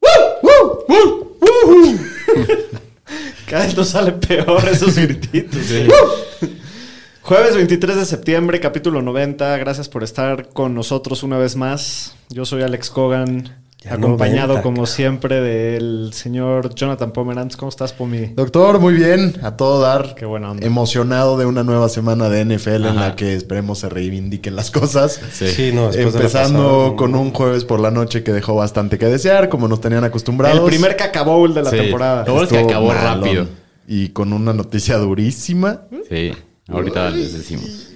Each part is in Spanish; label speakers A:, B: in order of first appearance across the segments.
A: ¡Uh, uh, uh, uh! Cada vez nos sale peor esos grititos. ¡Uh! Jueves 23 de septiembre, capítulo 90. Gracias por estar con nosotros una vez más. Yo soy Alex Cogan,
B: Ya
A: acompañado
B: 90,
A: como siempre del señor Jonathan Pomeranz. ¿Cómo estás, Pomi?
B: Doctor, muy bien, a todo dar.
A: Qué buena onda.
B: Emocionado de una nueva semana de NFL en la que esperemos se reivindiquen las cosas.
C: Sí.
D: no, después de la
B: Empezando
D: pasada,
B: con un jueves por la noche que dejó bastante que desear, como nos tenían acostumbrados.
A: El primer cacabowl de la
C: Sí.
A: temporada.
C: Bueno es que acabó
B: malón.
C: rápido.
B: Y con una noticia durísima.
C: Sí, ahorita les decimos.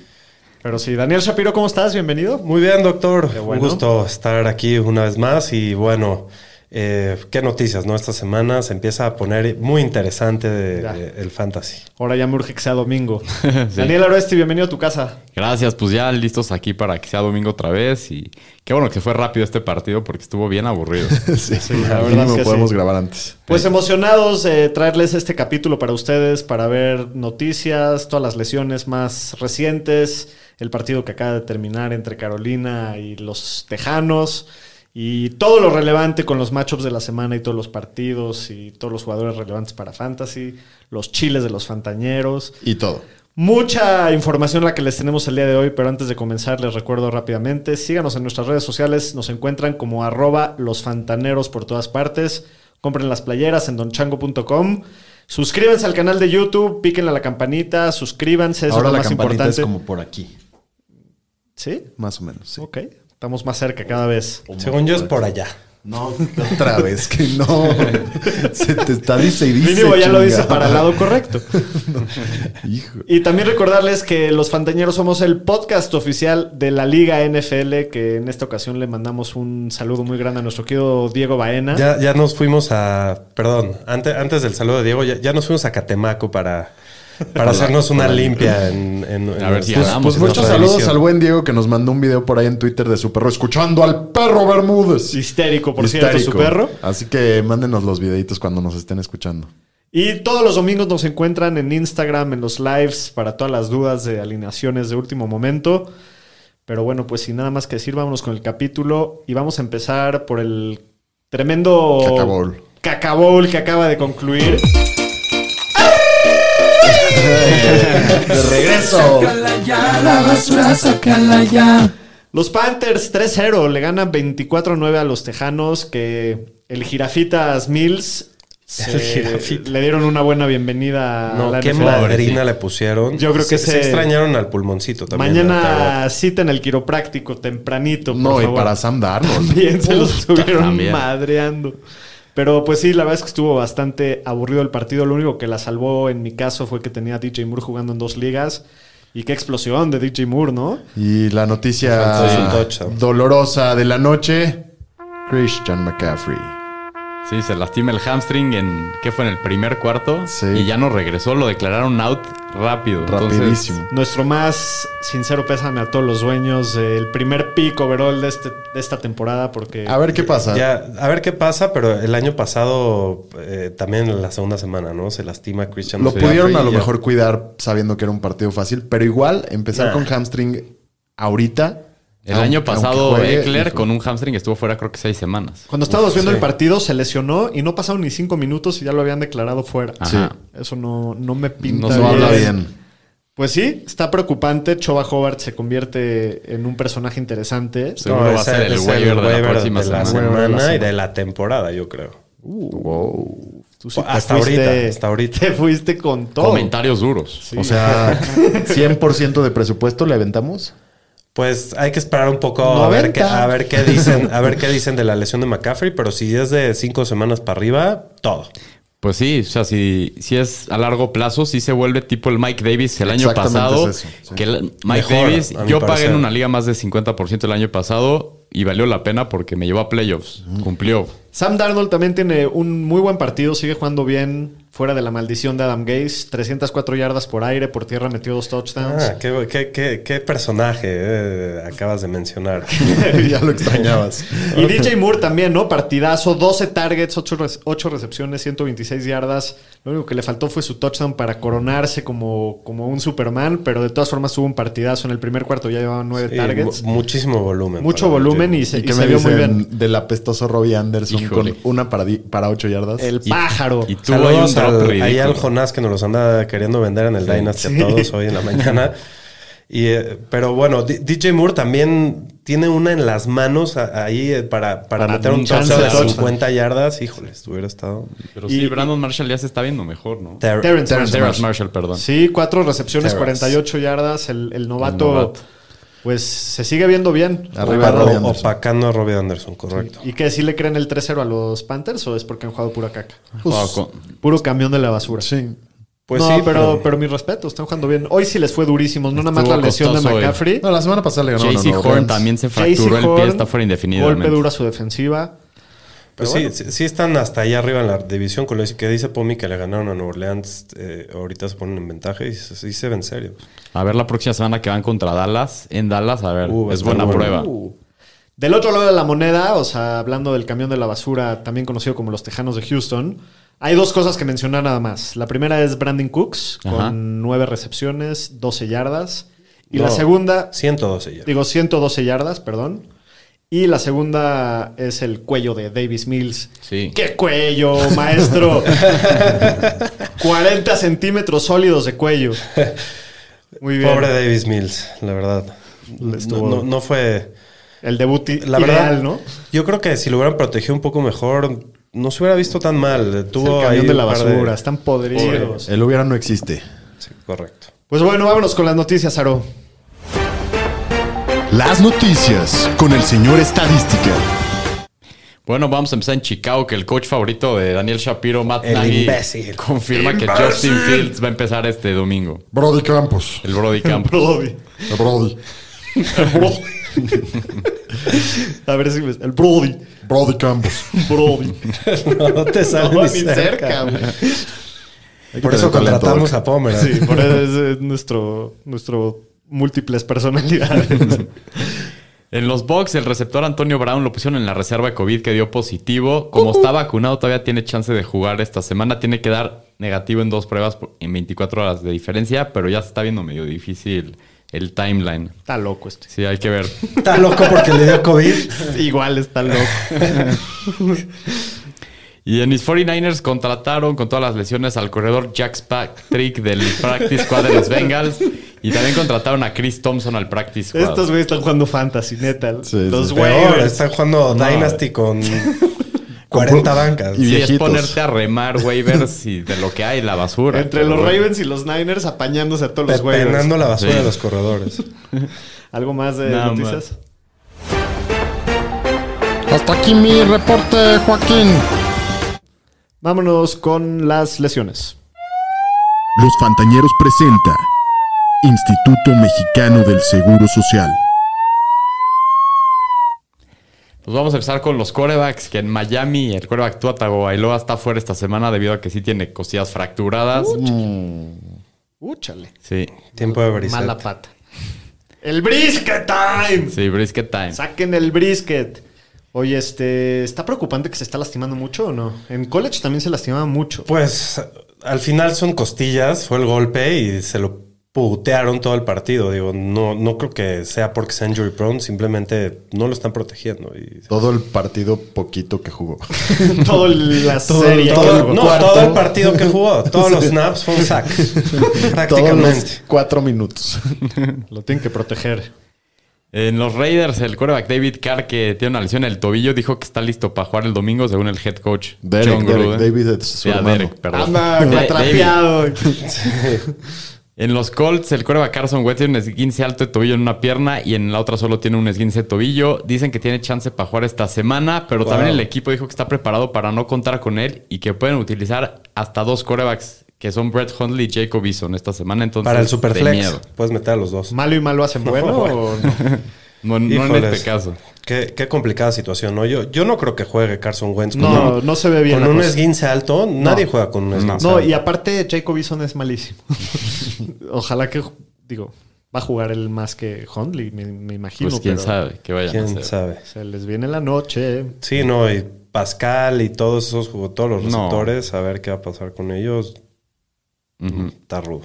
A: Pero sí, Daniel Shapiro, ¿cómo estás? Bienvenido.
D: Muy bien, doctor.
A: Bueno.
D: Un gusto estar aquí una vez más. Y bueno, eh, qué noticias, ¿no? Esta semana se empieza a poner muy interesante de-
A: Ya.
D: de- el fantasy.
A: Ahora ya me urge que sea domingo. Daniel Aroesti, bienvenido a tu casa.
C: Gracias, pues ya listos aquí para que sea domingo otra vez. Y qué bueno que se fue rápido este partido porque estuvo bien aburrido.
B: sí,
A: la
B: al
A: verdad es que
B: podemos
A: sí.
B: grabar antes.
A: Pues emocionados traerles este capítulo para ustedes, para ver noticias, todas las lesiones más recientes, el partido que acaba de terminar entre Carolina y los Tejanos, y todo lo relevante con los matchups de la semana y todos los partidos y todos los jugadores relevantes para Fantasy, los chiles de los fantañeros.
B: Y todo.
A: Mucha información la que les tenemos el día de hoy, pero antes de comenzar les recuerdo rápidamente, síganos en nuestras redes sociales, nos encuentran como arroba los fantaneros por todas partes, compren las playeras en donchango.com, suscríbanse al canal de YouTube, píquenle a la campanita, suscríbanse, eso
B: Ahora
A: es lo
B: la
A: más
B: campanita
A: importante.
B: es como por aquí,
A: ¿Sí?
B: más o menos. sí.
A: Ok, estamos más cerca cada vez.
D: Según yo es por allá.
B: No, otra vez que no. Se te está dice y dice.
A: Mínimo ya lo dice para el lado correcto.
B: Hijo.
A: Y también recordarles que los Fantañeros somos el podcast oficial de la Liga NFL, que en esta ocasión le mandamos un saludo muy grande a nuestro querido Diego Baena.
D: Ya, ya nos fuimos a. Perdón, antes, antes del saludo de Diego, ya, ya nos fuimos a Catemaco para, para hacernos una limpia en. en- en
C: A ver si.
B: Pues
C: en
B: muchos saludos al buen Diego que nos mandó un video por ahí en Twitter de su perro escuchando al perro Bermúdez.
A: Histérico, por cierto,
B: Histérico.
A: su perro.
B: Así que mándenos los videitos cuando nos estén escuchando.
A: Y todos los domingos nos encuentran en Instagram, en los lives, para todas las dudas de alineaciones de último momento. Pero bueno, pues sin nada más que decir, vámonos con el capítulo y vamos a empezar por el tremendo
B: Cacabowl.
A: Cacabowl que acaba de concluir.
B: De regreso.
A: Los Panthers 3-0 le ganan 24-9 a los Tejanos que el Jirafitas Mills se- le dieron una buena bienvenida a la
D: qué madrina le pusieron.
A: Yo creo que
D: se, extrañaron al pulmoncito también.
A: Mañana cita en el quiropráctico tempranito. por
B: No, y para Sam Darnold.
A: También se los estuvieron madreando. Pero pues sí, la verdad es que estuvo bastante aburrido el partido. Lo único que la salvó en mi caso fue que tenía a DJ Moore jugando en dos ligas. Y qué explosión de DJ Moore, ¿no?
B: Y la noticia dolorosa de la noche. Christian McCaffrey.
C: Sí, se lastima el hamstring en. ¿Qué fue? En el primer cuarto.
B: Sí.
C: Y ya no regresó, lo declararon out rápido. Entonces,
B: Rapidísimo.
A: Nuestro más sincero pésame a todos los dueños del primer pick overall de, este, de esta temporada porque...
B: A ver qué pasa.
D: Ya, a ver qué pasa, pero el año pasado, eh, también en la segunda semana, ¿no? Se lastima Christian
B: Lo pudieron a lo
D: ya.
B: mejor cuidar sabiendo que era un partido fácil, pero igual empezar
D: Nah.
B: con hamstring ahorita.
C: El
B: aunque-
C: año pasado,
B: juegue,
C: Eckler con un hamstring estuvo fuera creo que seis semanas.
A: Cuando estábamos viendo
D: sí.
A: el partido se lesionó y no pasaron ni cinco minutos y ya lo habían declarado fuera.
C: Ajá.
A: Eso no, no me pinta
C: No
B: No habla
A: bien.
B: bien.
A: Pues sí, está preocupante. Choba Hobart se convierte en un personaje interesante.
C: Seguro
D: No,
C: va a ser el waiver de la
D: waiver
C: próxima
D: de la
C: semana.
A: Waiver de la
D: semana y de la temporada, yo creo.
A: Tú sí te
D: Hasta
A: fuiste-
D: ahorita, hasta ahorita.
A: Te fuiste con todo.
C: Comentarios duros.
A: Sí.
B: O sea, 100% de presupuesto le aventamos.
D: Pues hay que esperar un poco a ver, qué,
B: 90.
D: a ver qué dicen, a ver qué dicen de la lesión de McCaffrey, pero si es de cinco semanas para arriba, todo.
C: Pues sí, o sea, si, si es a largo plazo, sí se vuelve tipo el Mike Davis el año pasado.
B: es eso, sí.
C: Que el Mike
D: Mejor,
C: Davis, yo pagué
D: parecer.
C: en una liga más de 50% el año pasado y valió la pena porque me llevó a playoffs. Cumplió.
A: Sam Darnold también tiene un muy buen partido, sigue jugando bien fuera de la maldición de Adam Gase. 304 yardas por aire, por tierra metió dos touchdowns.
D: Ah, qué, qué- qué- qué personaje eh, acabas de mencionar.
B: ya lo extrañabas.
A: Y DJ Moore también, ¿no? Partidazo, 12 targets, 8, recepciones, 126 yardas. Lo único que le faltó fue su touchdown para coronarse como, como un Superman, pero de todas formas hubo un partidazo. En el primer cuarto ya llevaban 9
D: Sí,
A: targets.
D: mu- muchísimo volumen.
A: Mucho volumen y se,
B: ¿Y
A: y se
B: me
A: vio muy bien.
B: del apestoso Robbie Anderson
C: Híjole.
B: con una para, para ocho yardas?
A: El
C: Y-
A: pájaro.
C: Y tuvo
D: al-
C: ridículo.
D: ahí al Jonás que nos los anda queriendo vender en el Dynasty a todos hoy en la mañana. Y, eh, pero bueno, D- DJ Moore también tiene una en las manos a- ahí eh, para, para,
A: Para
D: meter un touchdown
A: de
D: de
A: touchdown.
D: 50 yardas. Híjole, hubiera estado.
C: Pero
A: Y-
C: sí, Brandon Marshall ya se está viendo mejor, ¿no?
D: Ter-
A: Terrence
C: Terrence
A: Marshall.
C: Marshall. perdón.
A: Sí, cuatro recepciones,
D: Terrence.
A: 48 yardas. El, el novato,
C: El novato.
A: Pues se sigue viendo bien.
B: Arriba
D: Opacando-
B: Robbie Anderson.
D: opacando a Robbie Anderson, correcto.
A: ¿Y qué? ¿Sí le creen el 3-0 a los Panthers o es porque han jugado pura caca?
C: Jugaba con-
A: Puro camión de la basura.
B: Sí.
D: Pues
A: no,
D: sí,
A: pero, pero, mi respeto, están jugando bien. Hoy sí les fue durísimo, no nada más la lesión de
C: hoy.
A: McCaffrey.
B: No, la semana pasada le ganó
C: JC Horn también se fracturó el pie, está fuera indefinidamente.
A: Golpe duro a su defensiva.
D: Pues sí, sí, sí están hasta ahí arriba en la división con lo que dice Pomi que le ganaron a Nueva Orleans. eh, ahorita se ponen en ventaja y se- sí se ven serios.
C: A ver la próxima semana que van contra Dallas. En Dallas, a ver,
D: Uh,
C: es buena
D: bueno.
C: prueba.
A: Uh. Del otro lado de la moneda, o sea, hablando del camión de la basura, también conocido como los Tejanos de Houston, hay dos cosas que mencionar nada más. La primera es Brandon Cooks,
C: Ajá.
A: con nueve recepciones, 12 yardas. Y
D: No.
A: la segunda,
D: 112 ya.
A: digo 112 yardas, perdón. Y la segunda es el cuello de Davis Mills.
C: Sí.
A: ¡Qué cuello, maestro! 40 centímetros sólidos de cuello. Muy bien.
D: Pobre Davis Mills, la verdad. No,
A: estuvo-
D: no- no fue.
A: El debut
D: La
A: ideal,
D: verdad,
A: ¿no?
D: Yo creo que si lo hubieran protegido un poco mejor, no se hubiera visto tan mal.
A: Es
D: Tuvo
A: el camión
D: ahí
A: de la basura. Están podridos.
B: El hubiera no existe.
D: Sí, correcto.
A: Pues bueno, vámonos con las noticias, Aro.
E: Las noticias con el señor Estadística.
C: Bueno, vamos a empezar en Chicago, que el coach favorito de Daniel Shapiro, Matt
D: El
C: Nagy,
D: imbécil.
C: confirma que. Justin Fields va a empezar este domingo.
B: Brody Campos.
C: El Brody Camp.
A: Brody.
B: El Brody.
A: A ver si me... El Brody.
B: Brody Campos.
A: Brody.
D: No te sale
A: No,
D: ni
A: ni
D: cerca.
A: cerca,
D: Por eso contratamos a Pomer.
A: Sí, por eso es nuestro, nuestro múltiples personalidades.
C: En los Bucks, el receptor Antonio Brown lo pusieron en la reserva de COVID que dio positivo. Como está vacunado, todavía tiene chance de jugar esta semana. Tiene que dar negativo en dos pruebas en 24 horas de diferencia, pero ya se está viendo medio difícil el timeline.
A: Está loco este.
C: Sí, hay que ver.
D: Está loco porque le dio COVID.
A: Igual está loco.
C: Y en mis 49ers contrataron con todas las lesiones al corredor Jack Patrick del Practice Squad de los Bengals. Y también contrataron a Chris Thompson al Practice Squad.
A: Estos güeyes están jugando fantasy, neta.
B: Sí,
A: Los waivers.
D: están jugando
C: No.
D: Dynasty con 40 bancas.
B: Y
C: Sí, es ponerte a remar waivers y de lo que hay, la basura.
A: Entre los
C: bueno.
A: Ravens y los Niners apañándose a todos los waivers.
D: Penando la basura
C: Sí.
D: de los corredores.
A: ¿Algo más de
C: Nada
A: noticias?
B: Hasta aquí mi reporte, Joaquín.
A: Vámonos con las lesiones.
E: Los Fantañeros presenta Instituto Mexicano del Seguro Social.
C: Pues vamos a empezar con los corebacks, que en Miami el coreback Tua Tagovailoa está fuera esta semana debido a que sí tiene costillas fracturadas.
A: Úchale.
C: Sí,
D: Tiempo de brisket.
A: Mala pata. El brisket time.
C: sí, brisket time.
A: Saquen el brisket. Oye, este, ¿está preocupante que se está lastimando mucho o no? En college también se lastimaba mucho.
D: Pues al final son costillas, fue el golpe y se lo putearon todo el partido. Digo, no, no creo que sea porque sea injury prone, simplemente no lo están protegiendo. Y...
B: Todo el partido poquito que jugó.
A: Toda la
B: Todo-
A: serie.
B: todo el
D: no,
B: cuarto.
D: todo el partido que jugó, todos los snaps fue un sack.
B: Todos
D: Prácticamente.
B: los cuatro minutos.
A: Lo tienen que proteger.
C: En los Raiders, el coreback David Carr, que tiene una lesión en el tobillo, dijo que está listo para jugar el domingo, según el head coach
B: Derek,
C: John
B: Derek,
C: Gruden.
B: David es su
C: Sí, a
B: hermano.
C: Derek, perdón.
A: Anda,
C: Da-
A: atrapeado.
C: En los Colts, el coreback Carson Wentz tiene un esguince alto de tobillo en una pierna y en la otra solo tiene un esguince de tobillo. Dicen que tiene chance para jugar esta semana, pero
D: Wow.
C: también el equipo dijo que está preparado para no contar con él y que pueden utilizar hasta dos corebacks, que son Brett Hundley y Jacob Eason esta semana. Entonces,
D: Para el
C: de
D: Superflex. Puedes meter a los dos.
A: ¿Malo y malo hacen bueno o no?
C: No, no en este caso.
D: Qué, qué complicada situación, ¿no? Yo, yo no creo que juegue Carson Wentz con
A: No,
D: un,
A: no se ve bien
D: con un
A: cosa.
D: esguince alto. Nadie juega con un esguince
A: No,
D: alto.
A: y aparte Jacob Eason es malísimo. Ojalá que, digo, va a jugar él más que Hundley, me, me imagino.
C: Pues quién
A: pero
C: sabe qué vayan a
D: ¿Quién
C: hacer.
D: sabe?
A: Se les viene la noche.
D: Sí, no, y Pascal y todos esos jugó todos los
C: No.
D: receptores, a ver qué va a pasar con ellos. Está rudo.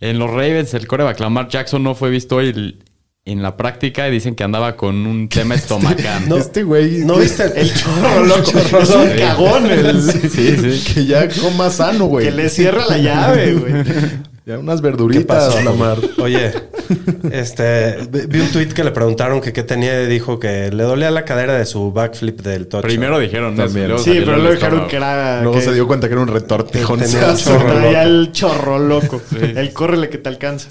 C: En los Ravens, el coreback Lamar Jackson no fue visto hoy el- en la práctica dicen que andaba con un tema estomacal.
D: No,
B: este güey.
D: ¿No viste el,
A: El chorro loco. es un cagón. el-
C: Sí, sí.
B: Que ya coma sano, güey.
A: que le cierra la llave, güey.
B: Ya unas
D: ¿Qué
B: verduritas,
D: pasó,
B: Lamar.
D: Oye, este, vi un tweet que le preguntaron que qué tenía y dijo que le dolía la cadera de su backflip del touchdown.
C: Primero dijeron
B: También.
C: luego
A: Sí, pero
C: el
A: luego dijeron que era.
B: Luego
A: que
B: se dio cuenta que era un retortijón.
D: Tenía un
B: Se
D: chorro
A: traía el chorro loco. El córrele que te alcanza.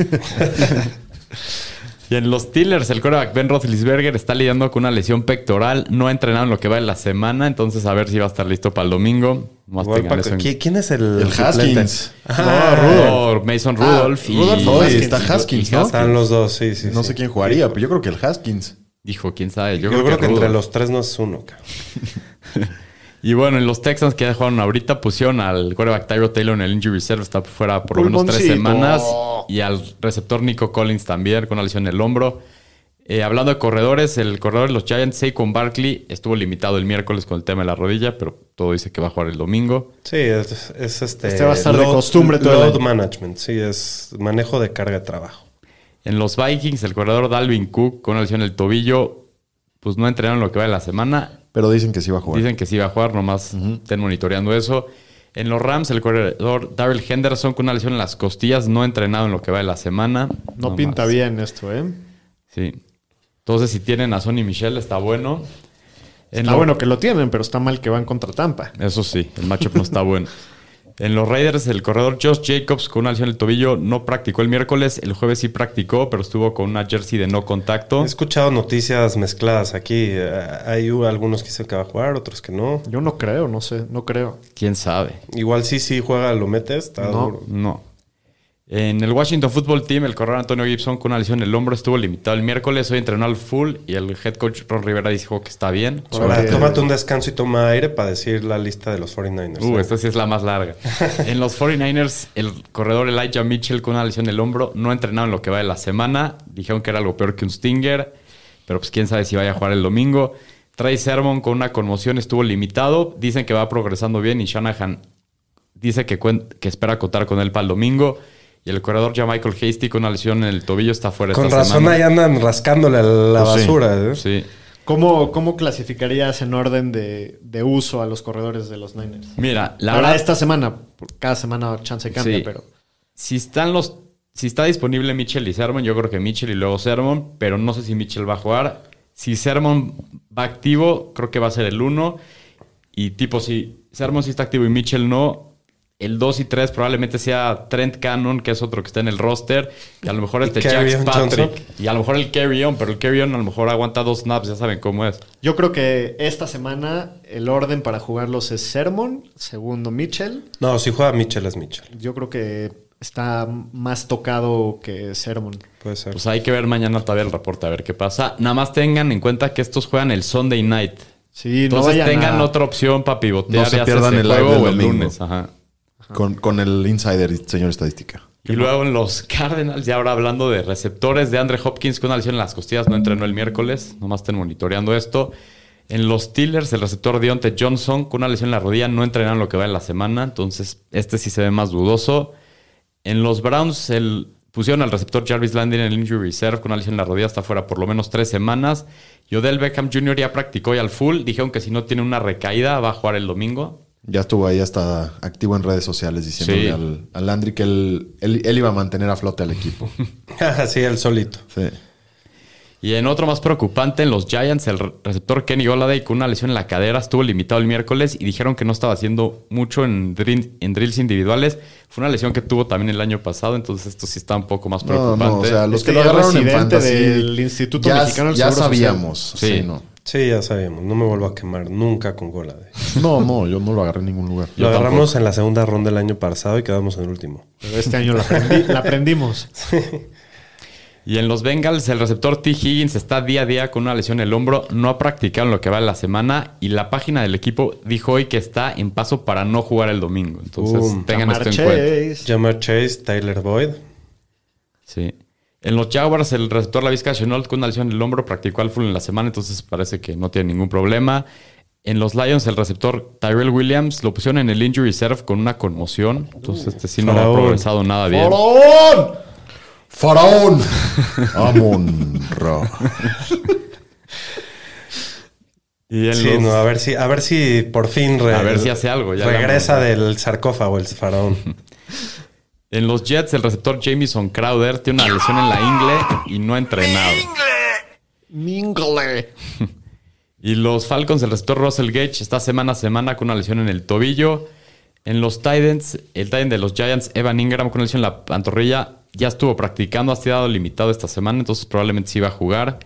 C: Y en los Steelers, el coreback Ben Roethlisberger está lidiando con una lesión pectoral. No ha entrenado en lo que va de la semana, entonces a ver si va a estar listo para el domingo. Más
D: Igual,
C: tengan
D: Paco,
C: eso en-
D: ¿qui- ¿Quién es el?
B: Haskins.
D: Ah,
C: No, Mason Rudolph y...
A: Rudolph o
B: Oye,
A: Haskins.
B: está Haskins,
C: y
B: ¿no?
D: Están los dos, sí, sí.
B: No
D: sí.
B: sé quién jugaría, pero yo creo que el Haskins.
C: Dijo, quién sabe. Yo,
D: Yo, creo, que, entre
C: Rudolph.
D: los tres no es uno, cabrón.
C: Y bueno, en los Texans que ya jugaron ahorita, pusieron al quarterback Tyro Taylor en el injury reserve, está fuera por lo menos tres semanas. Y al receptor Nico Collins también, con una lesión en el hombro. Eh, hablando de corredores, el corredor de los Giants, Saquon Barkley, estuvo limitado el miércoles con el tema de la rodilla, pero todo dice que va a jugar el domingo.
D: Sí, es, es este...
A: Este va a estar de costumbre todo
D: Load management, sí, es manejo de carga de trabajo.
C: En los Vikings, el corredor Dalvin Cook, con una lesión en el tobillo, pues no entrenaron lo que va de la semana.
B: Pero dicen que sí va a jugar.
C: Dicen que sí va a jugar, nomás estén monitoreando eso. En los Rams, el corredor Daryl Henderson con una lesión en las costillas, no entrenado en lo que va de la semana.
A: No
C: Nomás.
A: pinta bien esto, ¿eh?
C: Sí. Entonces, si tienen a Sonny Michel, está bueno. En
A: Está
C: lo-
A: bueno que lo tienen, pero está mal que van contra Tampa.
C: Eso sí, el matchup no está bueno. En los Raiders, el corredor Josh Jacobs con una lesión en el tobillo no practicó el miércoles. El jueves sí practicó, pero estuvo con una jersey de no contacto.
D: He escuchado noticias mezcladas aquí. Eh, Hay algunos que dicen que va a jugar, otros que no.
A: Yo no creo, no sé, no creo.
C: ¿Quién sabe?
D: Igual sí, sí juega, lo metes, está
A: No.
D: duro.
C: No. En el Washington Football Team, el corredor Antonio Gibson con una lesión en el hombro estuvo limitado el miércoles. Hoy entrenó al full y el head coach Ron Rivera dijo que está bien.
D: Ahora, tómate un descanso y toma aire para decir la lista de los 49ers.
C: Uh,
D: ¿eh?
C: esta sí es la más larga. en los 49ers, el corredor Elijah Mitchell con una lesión en el hombro no ha entrenado en lo que va de la semana. Dijeron que era algo peor que un Stinger, pero pues quién sabe si vaya a jugar el domingo. Trey Sermon con una conmoción estuvo limitado. Dicen que va progresando bien y Shanahan dice que, que espera contar con él para el domingo. Y el corredor ya Michael Hasty con una lesión en el tobillo está fuera
D: Con
C: esta
D: razón
C: semana.
D: ahí andan rascándole a la
B: Pues sí.
D: basura. ¿eh?
C: Sí.
A: ¿Cómo, cómo clasificarías en orden de, de uso a los corredores de los Niners?
C: Mira, la
A: Ahora
C: verdad,
A: esta semana, cada semana chance cambia,
C: Sí.
A: pero
C: si están los si está disponible Mitchell y Sermon, yo creo que Mitchell y luego Sermon, pero no sé si Mitchell va a jugar. Si Sermon va activo, creo que va a ser el 1 y tipo si Sermon sí está activo y Mitchell no, el 2 y 3 probablemente sea Trent Cannon, que es otro que está en el roster, y a lo mejor
D: ¿Y
C: este Jax Patrick, y a lo mejor el Carry On, pero el Carry On a lo mejor aguanta dos snaps, ya saben cómo es.
A: yo creo que esta semana el orden para jugarlos es Sermon, segundo Mitchell.
D: No, si juega Mitchell es Mitchell.
A: Yo creo que está más tocado que Sermon.
D: Puede ser.
C: Pues hay que ver mañana todavía el reporte a ver qué pasa. Nada más tengan en cuenta que estos juegan el Sunday night.
A: Sí, no
C: Entonces
A: vayan
C: tengan
A: a-
C: otra opción para pivotear.
B: No se pierdan el live
C: juego
B: del
C: o el
B: domingo.
C: lunes. Ajá.
B: Con, con el insider, señor estadística.
C: Y luego en los Cardinals, ya ahora hablando de receptores de Andre Hopkins con una lesión en las costillas, no entrenó el miércoles. Nomás estén monitoreando esto. En los Steelers, el receptor Deontay Johnson con una lesión en la rodilla no entrenaron lo que va en la semana. Entonces, este sí se ve más dudoso. En los Browns, el, pusieron al receptor Jarvis Landry en el injury reserve con una lesión en la rodilla hasta fuera por lo menos tres semanas. Y Odell Beckham Jr. ya practicó y al full. Dijeron que si no tiene una recaída va a jugar el domingo.
B: Ya estuvo ahí hasta activo en redes sociales diciéndole
C: Sí.
B: al, al Landry que él, él, él iba a mantener a flote al equipo.
D: sí, él solito.
B: Sí.
C: Y en otro más preocupante, en los Giants, el re- receptor Kenny Golladay con una lesión en la cadera estuvo limitado el miércoles y dijeron que no estaba haciendo mucho en, drill- en drills individuales. Fue una lesión que tuvo también el año pasado, entonces esto sí está un poco más preocupante.
B: no, o sea, los
A: Este
B: que lo agarraron en fantasy
A: del Instituto
B: ya,
A: Mexicano del
B: ya
A: Seguro Social.
B: sabíamos.
C: Sí.
B: Sí, no.
D: Sí, ya sabíamos. No me vuelvo a quemar nunca con Gola.
B: No, no, yo no lo agarré en ningún lugar.
D: Lo agarramos en la segunda ronda del año pasado y quedamos en el último.
A: Pero este año la, aprendi- la aprendimos.
C: Y en los Bengals, el receptor T. Higgins está día a día con una lesión en el hombro. No ha practicado en lo que va de la semana. Y la página del equipo dijo hoy que está en paso para no jugar el domingo. Entonces,
D: Boom.
C: tengan
A: Jamar
C: esto en cuenta.
A: Chase.
D: Jamar Chase, Tyler Boyd.
C: Sí. En los Jaguars, el receptor Lavisca Chenault con una lesión en el hombro practicó al full en la semana, entonces parece que no tiene ningún problema. En los Lions, el receptor Tyrell Williams lo pusieron en el injury reserve con una conmoción. Entonces, este sí no ha progresado nada bien.
B: ¡Faraón! ¡Faraón! Amon Ra.
C: Y en
D: Sí,
C: los-
D: no, a ver si, a ver si por fin re-
C: A ver si hace algo, ya
D: regresa del sarcófago el faraón.
C: En los Jets, el receptor Jamison Crowder tiene una lesión en la ingle y no ha entrenado.
A: Mingle.
C: Y los Falcons, el receptor Russell Gage está semana a semana con una lesión en el tobillo. En los Titans, el Titan de los Giants, Evan Ingram, con una lesión en la pantorrilla, ya estuvo practicando, ha estado limitado esta semana, entonces probablemente sí va a jugar.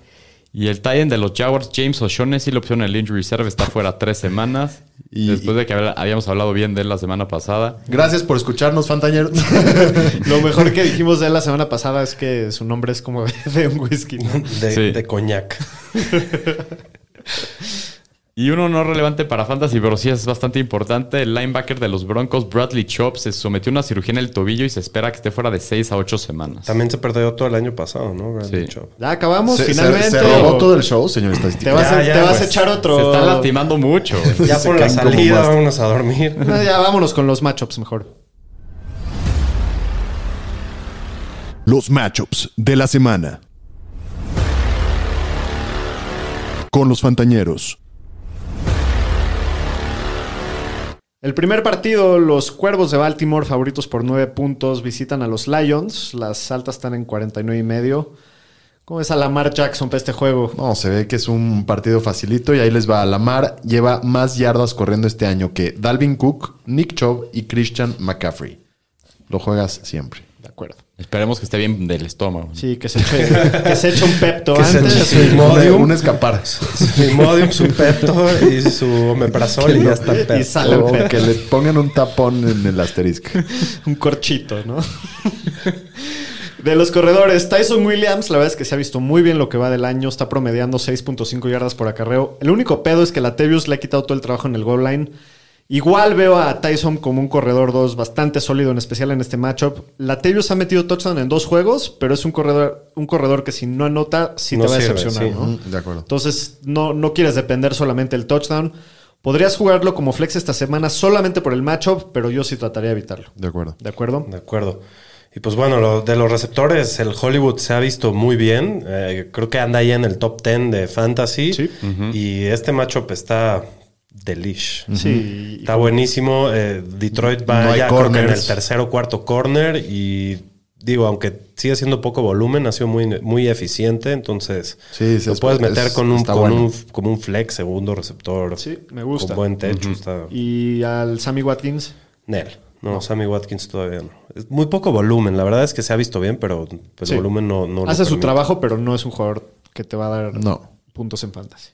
C: Y el Titan de los Jaguars, James O'Shaughnessy, la opción en el injury reserve, está fuera tres semanas.
B: Y-
C: después de que habíamos hablado bien de él la semana pasada.
B: Gracias por escucharnos, Fantañeros.
A: Lo mejor que dijimos de él la semana pasada es que su nombre es como de un whisky. ¿no?
D: De,
C: Sí.
D: de coñac.
C: Y uno no relevante para Fantasy, pero sí es bastante importante. El linebacker de los Broncos, Bradley Chop, se sometió a una cirugía en el tobillo y se espera que esté fuera de 6 a 8 semanas.
D: También se perdió todo el año pasado, ¿no? Bradley
C: Sí.
D: Chop.
A: Ya acabamos,
B: Se,
A: finalmente.
B: se robó todo el show, señor
A: Te
B: estadístico.
A: vas, a,
D: Ya, ya,
A: te vas a
D: pues,
A: echar otro.
C: Se está lastimando mucho.
D: Ya por la salida, vámonos a dormir.
A: No, ya vámonos con los matchups mejor.
E: Los matchups de la semana. Con los Fantañeros.
A: El primer partido, los Cuervos de Baltimore, favoritos por 9 puntos, visitan a los Lions. Las altas están en 49 y medio. ¿Cómo es a Lamar Jackson para este juego?
B: No, se ve que es un partido facilito y ahí les va. Lamar lleva más yardas corriendo este año que Dalvin Cook, Nick Chubb y Christian McCaffrey. Lo juegas siempre.
A: De acuerdo.
C: Esperemos que esté bien del estómago.
A: Sí, que se eche, que se eche un pepto
D: Que se
A: antes.
D: eche su
A: y-
D: Imodium.
B: Un escapar.
D: Su Imodium, su Pepto y su omeprazol y ya está
A: Y
D: Pepto.
A: sale
B: O
A: pepto.
B: que le pongan un tapón en el asterisco.
A: un corchito, ¿no? De los corredores, Tyson Williams, la verdad es que se ha visto muy bien lo que va del año, está promediando 6.5 yardas por acarreo. El único pedo es que la Tevius le ha quitado todo el trabajo en el goal line. Igual veo a Tyson como un corredor 2 bastante sólido, en especial en este matchup. La Tevius ha metido touchdown en dos juegos, pero es un corredor, un corredor que si no anota, sí
D: No
A: te va a decepcionar,
D: sí.
A: ¿no?
B: Mm, De acuerdo.
A: Entonces, no, no quieres depender solamente del touchdown. Podrías jugarlo como flex esta semana solamente por el matchup, pero yo sí trataría de evitarlo.
B: De acuerdo.
A: ¿De acuerdo?
D: De acuerdo. Y pues bueno, lo- de los receptores, el Hollywood se ha visto muy bien. Eh, creo que anda ahí en el top 10 de fantasy.
A: Sí.
D: Y este matchup está delish.
A: Sí.
D: Está buenísimo. Eh, Detroit va
B: No
D: ya creo que en el tercer o cuarto corner. Y digo, aunque sigue siendo poco volumen, ha sido muy, muy eficiente. Entonces,
B: Sí, sí,
D: lo
B: es-
D: puedes meter
B: es-
D: con un, con
B: bueno.
D: un como un flex, segundo receptor.
A: Sí, me gusta.
D: Con buen techo. Está
A: Y al Sammy Watkins.
D: Nel. No, Sammy Watkins todavía no. Es muy poco volumen. La verdad es que se ha visto bien, pero pues,
A: Sí.
D: el volumen no, no lo
A: Hace su
D: permite.
A: trabajo, pero no es un jugador que te va a dar
B: No.
A: puntos en fantasy.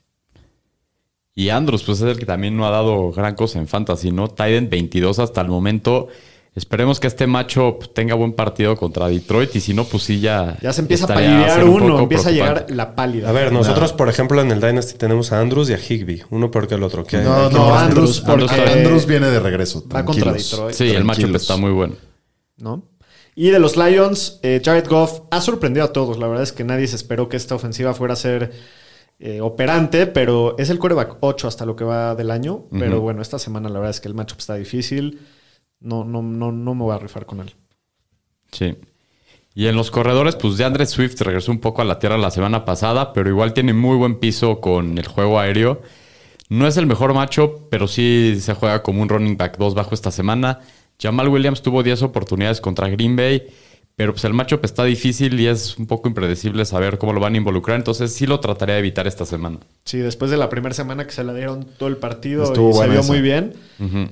C: Y Andrews, pues es el que también no ha dado gran cosa en Fantasy, ¿no? Tiden 22 hasta el momento. Esperemos que este macho tenga buen partido contra Detroit y si no, pues sí ya.
A: Ya se empieza a palidear uno, empieza a llegar la pálida.
D: A ver, nosotros, por ejemplo, en el Dynasty tenemos a Andrews y a Higby. Uno peor que el otro.
B: No,
A: que
B: no, Andrews,
A: porque-
B: Andrews, Andrews viene de regreso.
A: Va contra. Detroit.
C: Sí, el macho está muy bueno.
A: ¿no? Y de los Lions, eh, Jared Goff ha sorprendido a todos. La verdad es que nadie se esperó que esta ofensiva fuera a ser eh, operante, pero es el quarterback 8 hasta lo que va del año. Pero bueno, esta semana la verdad es que el matchup está difícil. No, no, no, no me voy a rifar con él.
C: Sí. Y en los corredores, pues de Andre Swift regresó un poco a la tierra la semana pasada, pero igual tiene muy buen piso con el juego aéreo. No es el mejor macho, pero sí se juega como un running back 2 bajo esta semana. Jamal Williams tuvo 10 oportunidades contra Green Bay, Pero pues el matchup está difícil y es un poco impredecible saber cómo lo van a involucrar. Entonces sí lo trataré de evitar esta semana.
A: Sí, después de la primera semana que se la dieron todo el partido
B: Estuvo
A: y se vio
B: esa.
A: muy bien.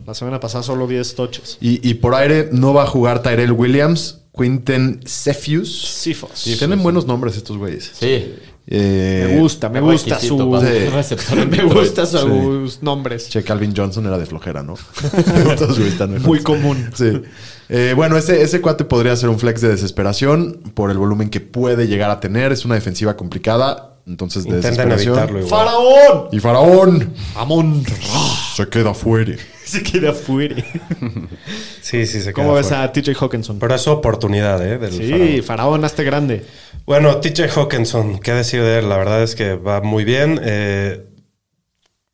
A: La semana pasada solo 10 toches.
B: Y, y por aire no va a jugar Tyrell Williams, Quinten Cephus.
A: Sifos.
B: Tienen buenos nombres estos güeyes.
C: Sí.
B: Eh,
A: Me gusta, me gusta su...
C: en
A: Me gustan sus nombres.
B: Che, Calvin Johnson era de flojera, ¿no?
A: Muy común.
B: Sí. Eh, bueno, ese, ese cuate podría ser un flex de desesperación por el volumen que puede llegar a tener. Es una defensiva complicada. Entonces, de
D: Intenten
B: desesperación.
D: evitarlo igual.
A: ¡Faraón!
B: Y Faraón
A: Amon
B: se queda fuera.
A: se queda fuera.
D: Sí, sí, se
A: ¿Cómo
D: queda
A: ves
D: fuera.
A: a TJ Hawkinson?
D: Pero es su oportunidad, ¿eh? Del
A: Sí,
D: Faraón.
A: Faraón, hazte grande.
D: Bueno, TJ Hawkinson, ¿qué decir de él? La verdad es que va muy bien. Eh,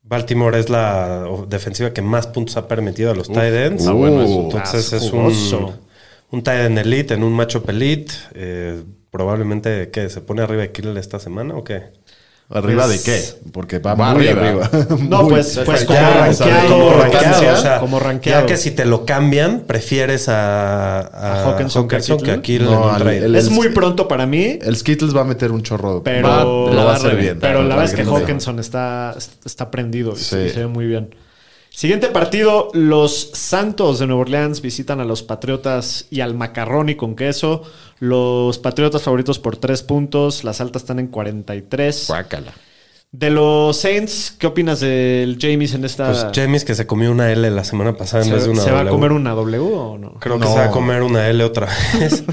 D: Baltimore es la defensiva que más puntos ha permitido a los tight ends.
B: está bueno eso.
D: Entonces
A: Ah,
D: es un, un tight end elite en un matchup elite. Eh, probablemente, ¿qué? ¿Se pone arriba de Kittle esta semana o qué?
B: ¿Arriba
A: Pues-
B: de qué? Porque va,
C: Va
B: muy
C: arriba.
B: arriba.
A: No,
B: Muy-
A: pues, pues como
D: Ya,
A: rankeado,
D: como
A: como
D: rankeado,
A: rankeado,
D: o sea,
A: como rankeado.
D: Ya que si te lo cambian, prefieres a, a,
A: ¿A Hawkinson que a
D: que a
A: Kittle?
D: Kittle
B: No,
D: en un
B: al-
D: trade.
B: el-
A: Es muy pronto para mí,
B: El Skittles va a meter un chorro.
A: pero,
C: Va-
B: lo va
C: va
B: a hacer bien.
A: pero la verdad es que Hawkinson está, está prendido y
B: Sí.
A: se ve muy bien. Siguiente partido, los Santos de Nueva Orleans visitan a los Patriotas y al macarrón y con queso. Los Patriotas favoritos por 3 puntos, las altas están en 43.
C: Guácala.
A: De los Saints, ¿qué opinas del James en esta?
D: Pues James que se comió una L la semana pasada en vez de
A: ¿Se,
D: una
A: se va a
D: W.
A: comer una W o no?
D: Creo que se va a comer una L otra vez.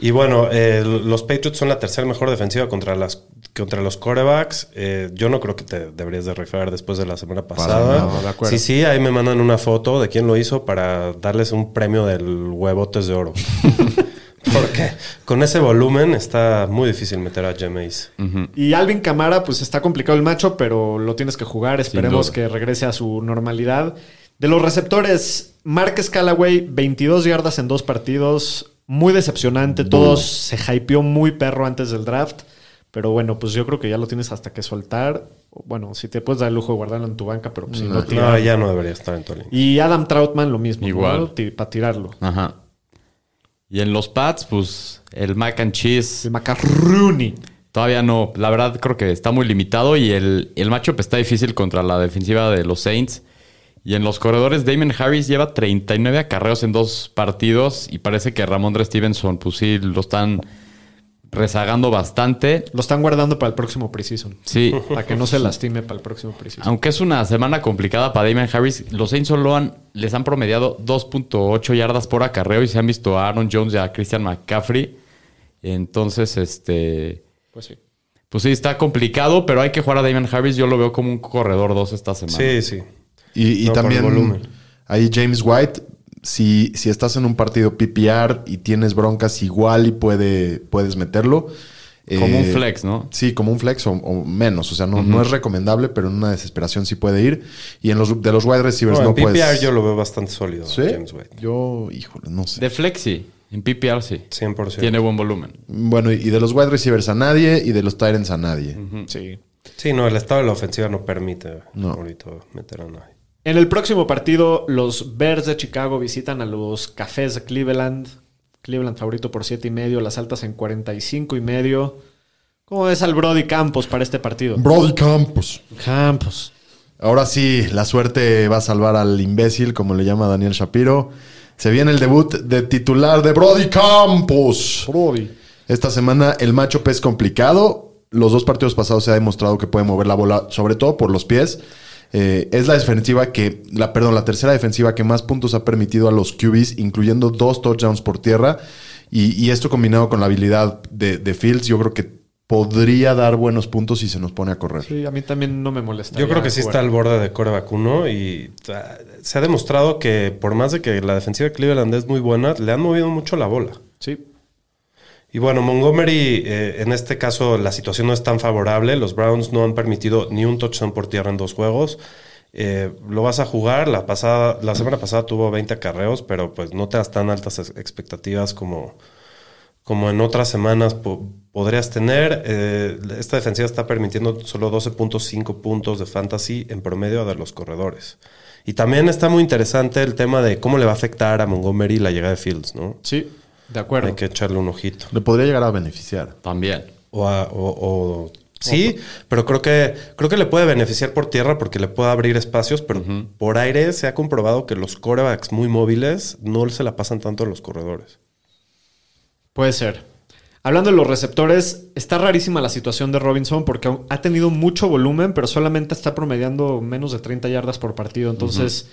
D: y bueno, eh, los Patriots son la tercera mejor defensiva contra las contra los corebacks. Eh, yo no creo que te deberías de rifar después de la semana pasada.
B: nada,
A: de acuerdo.
D: sí, sí, ahí me mandan una foto de quién lo hizo para darles un premio del huevotes de oro. Porque con ese volumen está muy difícil meter a Jameis.
A: Y Alvin Camara, pues está complicado el macho, pero lo tienes que jugar. Esperemos que regrese a su normalidad. De los receptores, Marques Callaway, 22 yardas en dos partidos. Muy decepcionante. Todos se hypeó muy perro antes del draft. Pero bueno, pues yo creo que ya lo tienes hasta que soltar. Bueno, si te puedes dar el lujo de guardarlo en tu banca, pero pues si no,
D: No, ya no debería estar en tu línea.
A: Y Adam Troutman lo mismo.
C: Igual.
A: Para tirarlo.
C: Ajá. Y en los Pats, pues el mac and cheese
A: El Macaroni.
C: todavía no. La verdad creo que está muy limitado y el, el matchup está difícil contra la defensiva de los Saints. Y en los corredores, Damon Harris lleva 39 acarreos en dos partidos y parece que Ramondre Stevenson, pues sí, lo están rezagando bastante.
A: Lo están guardando para el próximo preseason.
C: Sí,
A: Para que no se lastime para el próximo preseason.
C: aunque es una semana complicada para Damon Harris, los Saints solo han, les han promediado 2.8 yardas por acarreo y se han visto a Aaron Jones y a Christian McCaffrey. Entonces, este...
A: Pues sí.
C: Pues sí, está complicado, pero hay que jugar a Damon Harris. Yo lo veo como un corredor 2 esta semana.
D: Sí, sí.
B: Y, y
D: No,
B: también
D: volumen.
B: ahí James White, si, si estás en un partido PPR y tienes broncas igual y puede, puedes meterlo.
C: Como un
B: Eh,
C: flex, ¿no?
B: Sí, como un flex o, o menos. O sea, no, no es recomendable, pero en una desesperación sí puede ir. Y en los de los wide receivers
D: No,
B: no,
D: en PPR
B: puedes.
D: yo lo veo bastante sólido,
B: ¿Sí?
D: James White.
B: Yo, híjole, no sé.
C: De flex sí. En PPR sí.
D: 100%.
C: Tiene buen volumen.
B: Bueno, y de los wide receivers a nadie y de los Tyrants a nadie.
A: Sí.
D: Sí, no, el estado de la ofensiva no permite
B: No.
D: ahorita meter a nadie.
A: En el próximo partido, los Bears de Chicago visitan a los Cafés de Cleveland. Cleveland favorito por 7 y medio, las altas en 45 y medio. ¿Cómo ves al Brody Campos para este partido?
B: Brody Campos.
A: Campos.
B: Ahora sí, la suerte va a salvar al imbécil, como le llama Daniel Shapiro. Se viene el debut de titular de Brody Campos.
A: Brody.
B: Esta semana el matchup es complicado. Los dos partidos pasados se ha demostrado que puede mover la bola, sobre todo por los pies. Eh, es la defensiva que, la, perdón, la tercera defensiva que más puntos ha permitido a los QBs, incluyendo dos touchdowns por tierra. Y, y esto combinado con la habilidad de, de Fields, yo creo que podría dar buenos puntos si se nos pone a correr.
A: Sí, a mí también no me molesta.
D: Yo creo que sí está al borde de coreback 1 y se ha demostrado que por más de que la defensiva de Cleveland es muy buena, le han movido mucho la bola.
A: Sí.
D: Y bueno, Montgomery, eh, en este caso la situación no es tan favorable. Los Browns no han permitido ni un touchdown por tierra en dos juegos. Eh, lo vas a jugar. La, pasada, la semana pasada tuvo 20 carreos, pero pues no te das tan altas ex- expectativas como, como en otras semanas po- podrías tener. Eh, esta defensiva está permitiendo solo 12.5 puntos de fantasy en promedio de los corredores. Y también está muy interesante el tema de cómo le va a afectar a Montgomery la llegada de Fields, ¿no?
A: Sí. De acuerdo.
D: Hay que echarle un ojito.
B: Le podría llegar a beneficiar.
C: También.
D: O, a- o- o- sí, pero creo que creo que le puede beneficiar por tierra porque le puede abrir espacios, pero por aire se ha comprobado que los corebacks muy móviles no se la pasan tanto a los corredores.
A: Puede ser. Hablando de los receptores, está rarísima la situación de Robinson porque ha tenido mucho volumen, pero solamente está promediando menos de 30 yardas por partido. Entonces,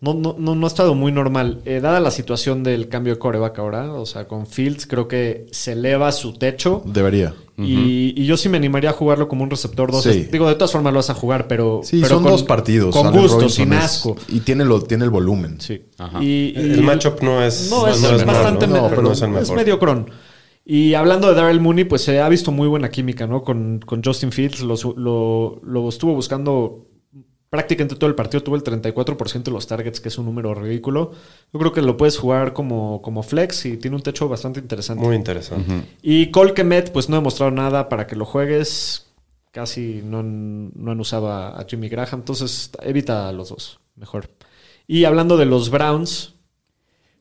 A: no, no, no, no ha estado muy normal. Eh, dada la situación del cambio de coreback ahora, o sea, con Fields, creo que se eleva su techo.
B: Debería.
A: y, y yo sí me animaría a jugarlo como un receptor 2.
B: Sí.
A: Digo, de todas formas lo vas a jugar, pero.
B: Sí,
A: pero
B: son
A: con-
B: dos partidos.
A: Con
B: Allen
A: gusto,
B: Robinson
A: sin
B: es-
A: asco.
B: y tiene, lo, tiene el volumen.
A: Sí.
C: Ajá.
A: Y, y-
D: El matchup no es
A: No, es,
D: no
A: es bastante
D: ¿no?
A: me-
D: No, pero no es el
A: es
D: mejor.
A: medio cron. Y hablando de Daryl Mooney, pues se ha visto muy buena química, ¿no? Con, con Justin Fields. Lo- lo estuvo buscando prácticamente todo el partido. Tuvo el 34% de los targets, que es un número ridículo. Yo creo que lo puedes jugar como, como flex y tiene un techo bastante interesante.
D: Muy interesante.
A: Y Cole Kemet, pues no ha demostrado nada para que lo juegues. Casi no han, no han usado a, a Jimmy Graham. Entonces, evita a los dos. Mejor. Y hablando de los Browns,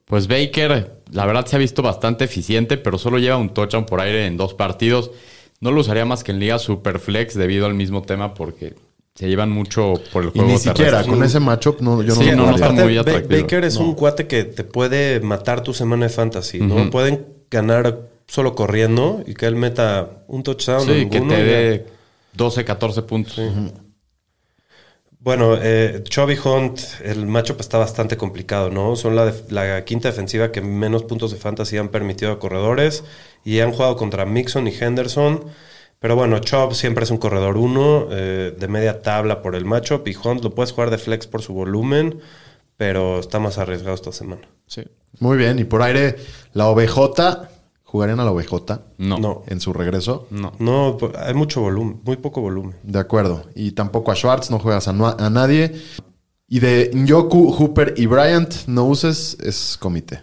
C: Pues Baker, la verdad se ha visto bastante eficiente, pero solo lleva un touchdown por aire en dos partidos. No lo usaría más que en Liga Superflex debido al mismo tema porque se llevan mucho por el
B: Y
C: juego
B: ni siquiera,
C: terrestre.
B: con ese matchup, no, yo no
C: Sí, no, no está muy atractivo.
D: Baker es un cuate que te puede matar tu semana de fantasy, ¿no? Pueden ganar solo corriendo y que él meta un touchdown. o
C: Sí, que
D: ninguno
C: te
D: y ya.
C: dé 12, 14 puntos.
D: Bueno, eh, Chubby Hunt, el matchup está bastante complicado, ¿no? Son la, def- la quinta defensiva que menos puntos de fantasy han permitido a corredores y han jugado contra Mixon y Henderson. Pero bueno, Chubb siempre es un corredor uno eh, de media tabla por el matchup y Hunt lo puedes jugar de flex por su volumen, pero está más arriesgado esta semana.
A: sí.
B: Muy bien. Y por aire, la OBJ. ¿Jugarían a la OBJ
C: No.
D: No.
B: en su regreso?
C: No.
D: No, po- hay mucho volumen, muy poco volumen.
B: De acuerdo. Y tampoco a Schwartz, no juegas a, no- a nadie. Y de Njoku, Hooper y Bryant, no uses, es comité.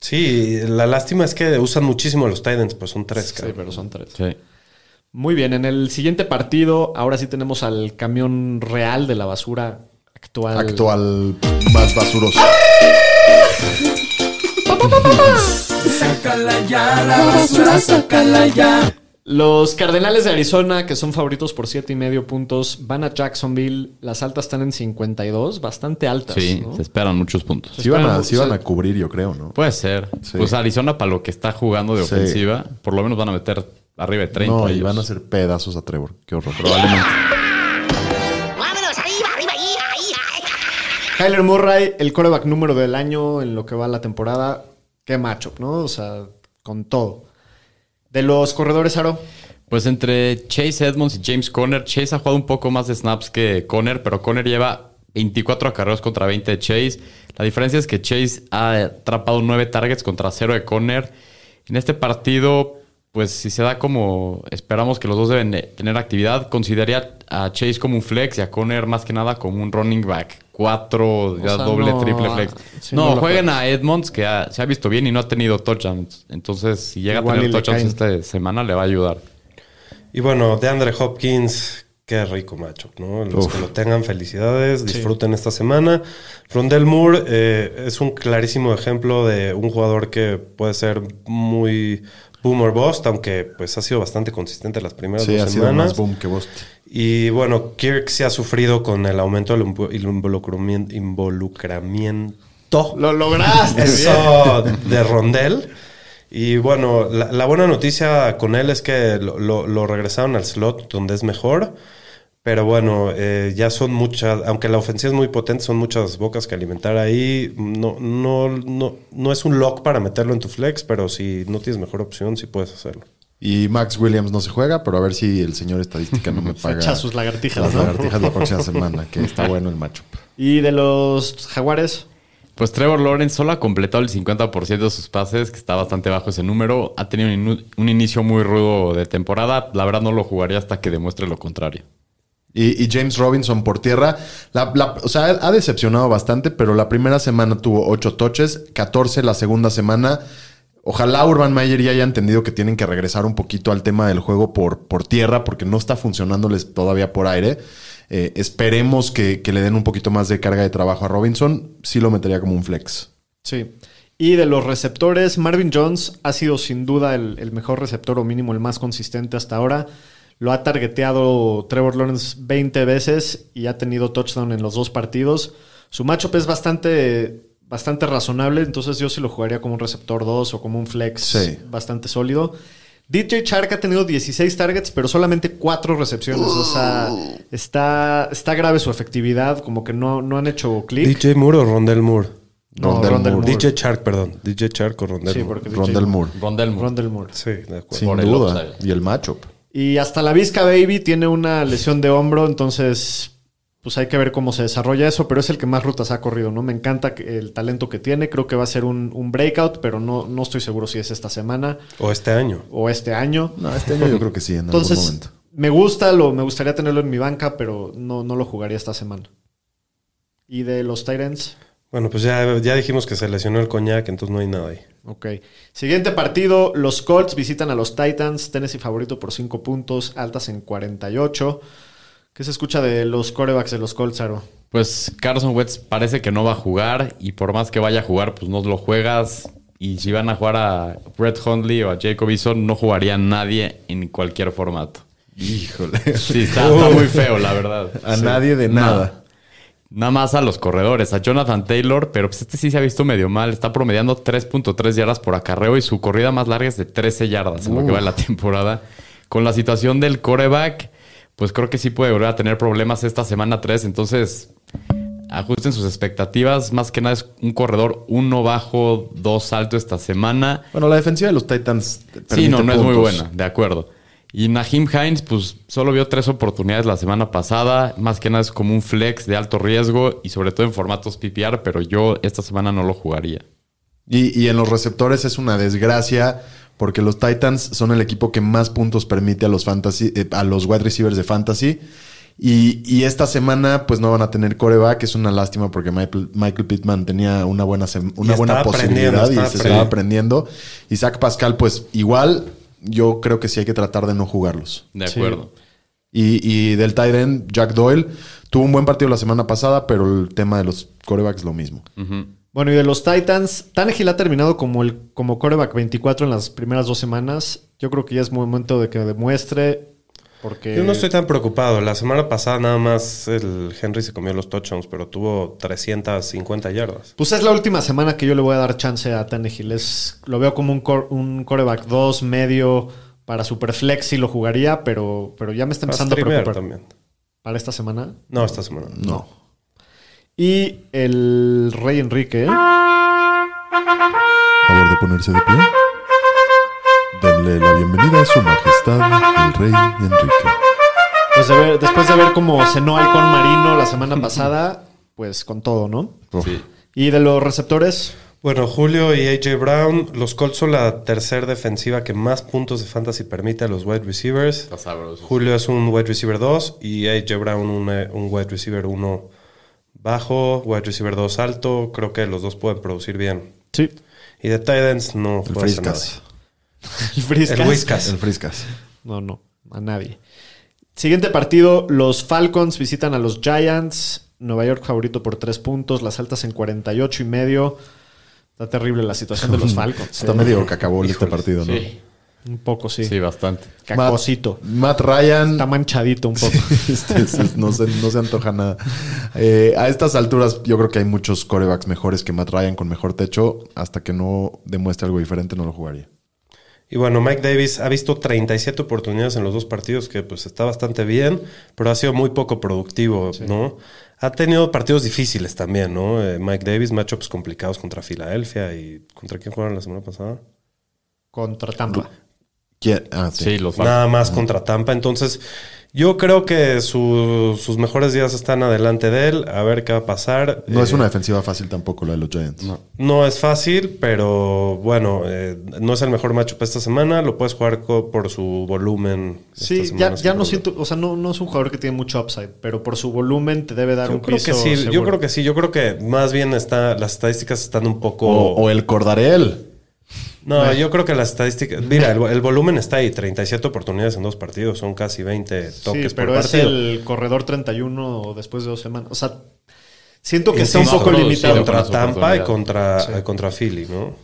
D: Sí, la lástima es que usan muchísimo los Titans, pues son tres,
A: Sí,
D: cabrón.
A: pero son tres.
C: Sí.
A: Muy bien, en el siguiente partido, ahora sí tenemos al camión real de la basura actual.
B: Actual más basuroso.
F: Sácala ya, la basura, sácala ya.
A: Los Cardenales de Arizona, que son favoritos por siete y medio puntos, van a Jacksonville. Las altas están en 52, bastante altas.
C: Sí,
A: ¿no?
C: se esperan muchos puntos.
B: Sí van, a, sí van a cubrir, yo creo, ¿no?
C: Puede ser.
B: Sí.
C: Pues Arizona, para lo que está jugando de
B: Sí.
C: ofensiva, por lo menos van a meter arriba de 30.
B: no, y van a hacer pedazos a Trevor. Qué horror.
C: Probablemente.
G: Vámonos, arriba, arriba, ahí, ahí, ahí.
A: Kyler Murray, el coreback número del año en lo que va la temporada. Qué matchup, ¿no? O sea, con todo. De los corredores, Aro.
C: Pues entre Chase Edmonds y James Conner, Chase ha jugado un poco más de snaps que Conner, pero Conner lleva 24 acarreos contra 20 de Chase. La diferencia es que Chase ha atrapado 9 targets contra 0 de Conner. En este partido, pues si se da como esperamos que los dos deben de tener actividad, consideraría a Chase como un flex y a Conner más que nada como un running back. 4, ya
A: sea,
C: doble,
A: no,
C: triple flex.
A: sí,
C: no, jueguen a Edmonds, que ha- se ha visto bien y no ha tenido touchdowns. Entonces, si llega
A: Igual
C: a tener touchdowns esta semana, le va a ayudar.
D: Y bueno, de Andre Hopkins, qué rico matchup, ¿no? Los
B: Uf.
D: que lo tengan, felicidades, disfruten esta semana. Rondell Moore eh, es un clarísimo ejemplo de un jugador que puede ser muy boomer bust, aunque pues ha sido bastante consistente las primeras
B: Sí,
D: dos
B: ha sido
D: semanas.
B: más boom que Bost.
D: Y bueno, Kirk se ha sufrido con el aumento del invo- el involucramiento. involucramiento
A: Lo lograste.
D: eso de Rondel. Y bueno, la, la buena noticia con él es que lo, lo- lo regresaron al slot donde es mejor. Pero bueno, eh, ya son muchas, aunque la ofensiva es muy potente, son muchas bocas que alimentar ahí. No, no, no, no es un lock para meterlo en tu flex, pero si no tienes mejor opción, sí puedes hacerlo.
B: Y Max Williams no se juega, pero a ver si el señor estadística no me paga
A: echa sus lagartijas,
B: las
A: ¿no?
B: lagartijas la próxima semana, que está bueno el matchup.
A: Y de los Jaguares.
C: Pues Trevor Lawrence solo ha completado el 50% de sus pases, que está bastante bajo ese número. Ha tenido un, un inicio muy rudo de temporada. La verdad no lo jugaría hasta que demuestre lo contrario.
B: Y, James Robinson por tierra, la- o sea, ha decepcionado bastante, pero la primera semana tuvo 8 toches, 14 la segunda semana. Ojalá Urban Meyer ya haya entendido que tienen que regresar un poquito al tema del juego por, por tierra, porque no está funcionándoles todavía por aire. Eh, esperemos que, que le den un poquito más de carga de trabajo a Robinson. Sí lo metería como un flex.
A: Sí. Y de los receptores, Marvin Jones ha sido sin duda el, el mejor receptor o mínimo el más consistente hasta ahora. Lo ha targeteado Trevor Lawrence 20 veces y ha tenido touchdown en los dos partidos. Su matchup es bastante, bastante razonable, entonces yo sí lo jugaría como un receptor 2 o como un flex
B: Sí.
A: bastante sólido. DJ Chark ha tenido 16 targets, pero solamente 4 recepciones. O sea, está, está grave su efectividad, como que no, no han hecho clic.
D: DJ Moore o Rondell Moore.
A: No,
B: Rondell
A: Rondell
B: Moore.
A: Moore.
D: DJ Chark, perdón. DJ Chark o Rondell
A: Sí,
D: Moore.
A: porque DJ
B: Rondell Moore.
C: Rondell Moore.
A: Rondell Moore.
D: Sí, de acuerdo.
B: Sin
C: Por
B: duda. Y el matchup.
A: Y hasta la Vizca Baby tiene una lesión de hombro, entonces pues hay que ver cómo se desarrolla eso, pero es el que más rutas ha corrido, ¿no? Me encanta que- el talento que tiene, creo que va a ser un, un breakout, pero no, no estoy seguro si es esta semana
D: O este año.
A: o este año.
B: No, este año yo creo que sí, en algún
A: Entonces,
B: momento.
A: me gusta, lo, me gustaría tenerlo en mi banca, pero no, no lo jugaría esta semana. Y de los Titans,
D: Bueno, pues ya, ya dijimos que se lesionó el coñac, entonces no hay nada ahí.
A: ok. Siguiente partido, los Colts visitan a los Titans, Tennessee favorito por 5 puntos, altas en 48. ¿Qué se escucha de los corebacks de los Colts, Aro?
C: Pues Carson Wentz parece que no va a jugar y por más que vaya a jugar, pues no lo juegas. Y si van a jugar a Brett Hundley o a Jacob Eason, no jugaría nadie en cualquier formato.
B: Híjole.
C: Sí, está, está muy feo, la verdad.
B: A nadie de nada.
C: Nada más a los corredores, a Jonathan Taylor, pero pues este sí se ha visto medio mal. Está promediando 3.3 yardas por acarreo y su corrida más larga es de 13 yardas en lo que va de la temporada. Con la situación del coreback, pues creo que sí puede volver a tener problemas esta semana 3. Entonces, ajusten sus expectativas. Más que nada es un corredor uno bajo, dos alto esta semana.
B: Bueno, la defensiva de los Titans.
C: Sí, no, no es muy buena, de acuerdo. Y Nahim Hines, pues solo vio tres oportunidades la semana pasada. Más que nada es como un flex de alto riesgo y sobre todo en formatos PPR, pero yo esta semana no lo jugaría.
B: Y, y en los receptores es una desgracia porque los Titans son el equipo que más puntos permite a los fantasy, eh, a los wide receivers de fantasy. Y, y esta semana pues no van a tener coreback, es una lástima porque Michael, Michael Pittman tenía una buena, una
D: Y
B: buena posibilidad y se estaba aprendiendo. Y Zach Pascal pues igual yo creo que sí hay que tratar de no jugarlos.
C: De
A: Sí.
C: acuerdo.
B: Y, y del tight end, Jack Doyle, tuvo un buen partido la semana pasada, pero el tema de los corebacks lo mismo.
A: Bueno, y de los Titans, Tannehill ha terminado como el como coreback 24 en las primeras dos semanas. Yo creo que ya es momento de que demuestre, porque...
D: Yo no estoy tan preocupado. La semana pasada nada más el Henry se comió los touchdowns, pero tuvo 350 yardas.
A: Pues es la última semana que yo le voy a dar chance a Tannehill. Es, lo veo como un, cor- un coreback 2, medio, para Superflex sí lo jugaría, pero, pero ya me está empezando a preocupar.
D: también.
A: Para esta semana.
D: No, esta semana.
B: No.
A: Y el Rey Enrique.
B: Favor de ponerse de pie. Denle la bienvenida a su majestad, el rey Enrique.
A: Pues de ver- después de ver cómo cenó halcón marino la semana pasada, pues con todo, ¿no?
C: Sí.
A: Y de los receptores,
D: Bueno, Julio y AJ Brown, los Colts son la tercera defensiva que más puntos de fantasy permite a los wide receivers. Julio es un wide receiver 2 y AJ Brown un, un wide receiver 1 bajo, wide receiver 2 alto. Creo que los dos pueden producir bien.
A: sí.
D: Y de Titans no
B: El
D: puede hacer.
A: El Friscas.
D: El Whiskas.
B: El Friscas.
A: No, no, a nadie. Siguiente partido, los Falcons visitan a los Giants. Nueva York favorito por tres puntos, las altas en 48 y medio. Está terrible la situación de los Falcons.
B: Está
A: eh.
B: medio cacabol este partido, ¿no?
C: Sí.
A: Un poco, sí.
C: Sí, bastante.
A: Cacosito.
B: Matt, Matt Ryan.
A: Está manchadito un poco.
B: Este, este, no, se, no se antoja nada. Eh, a estas alturas, yo creo que hay muchos corebacks mejores que Matt Ryan con mejor techo. Hasta que no demuestre algo diferente, no lo jugaría.
D: Y bueno, Mike Davis ha visto 37 oportunidades en los dos partidos, que pues está bastante bien, pero ha sido muy poco productivo, ¿no? Ha tenido partidos difíciles también, ¿no? Eh, Mike Davis, matchups complicados contra Filadelfia y ¿contra quién jugaron la semana pasada?
A: Contra Tampa.
B: ¿Quién? Ah, sí.
C: Sí, los Falcons.
D: Nada más contra Tampa. Entonces, yo creo que su- sus mejores días están adelante de él. A ver qué va a pasar.
B: No es
D: Eh,
B: una defensiva fácil tampoco la de los Giants.
D: No es fácil, pero bueno, eh, no es el mejor matchup esta semana. Lo puedes jugar por su volumen.
A: Sí, ya, ya no siento, o sea, no, no es un jugador que tiene mucho upside, pero por su volumen te debe dar
D: Yo
A: un
D: creo
A: piso
D: que sí, yo creo que sí, yo creo que más bien está, las estadísticas están un poco.
B: O, o el Cordarel.
D: No, yo creo que las estadísticas. Mira, el, el volumen está ahí, 37 oportunidades en dos partidos, son casi 20 toques
A: Sí, pero
D: por
A: es
D: partido.
A: el corredor 31 después de dos semanas. O sea, Siento que está un poco
C: no,
A: limitado.
C: sí,
D: Contra Tampa y contra, eh, contra Philly, ¿no?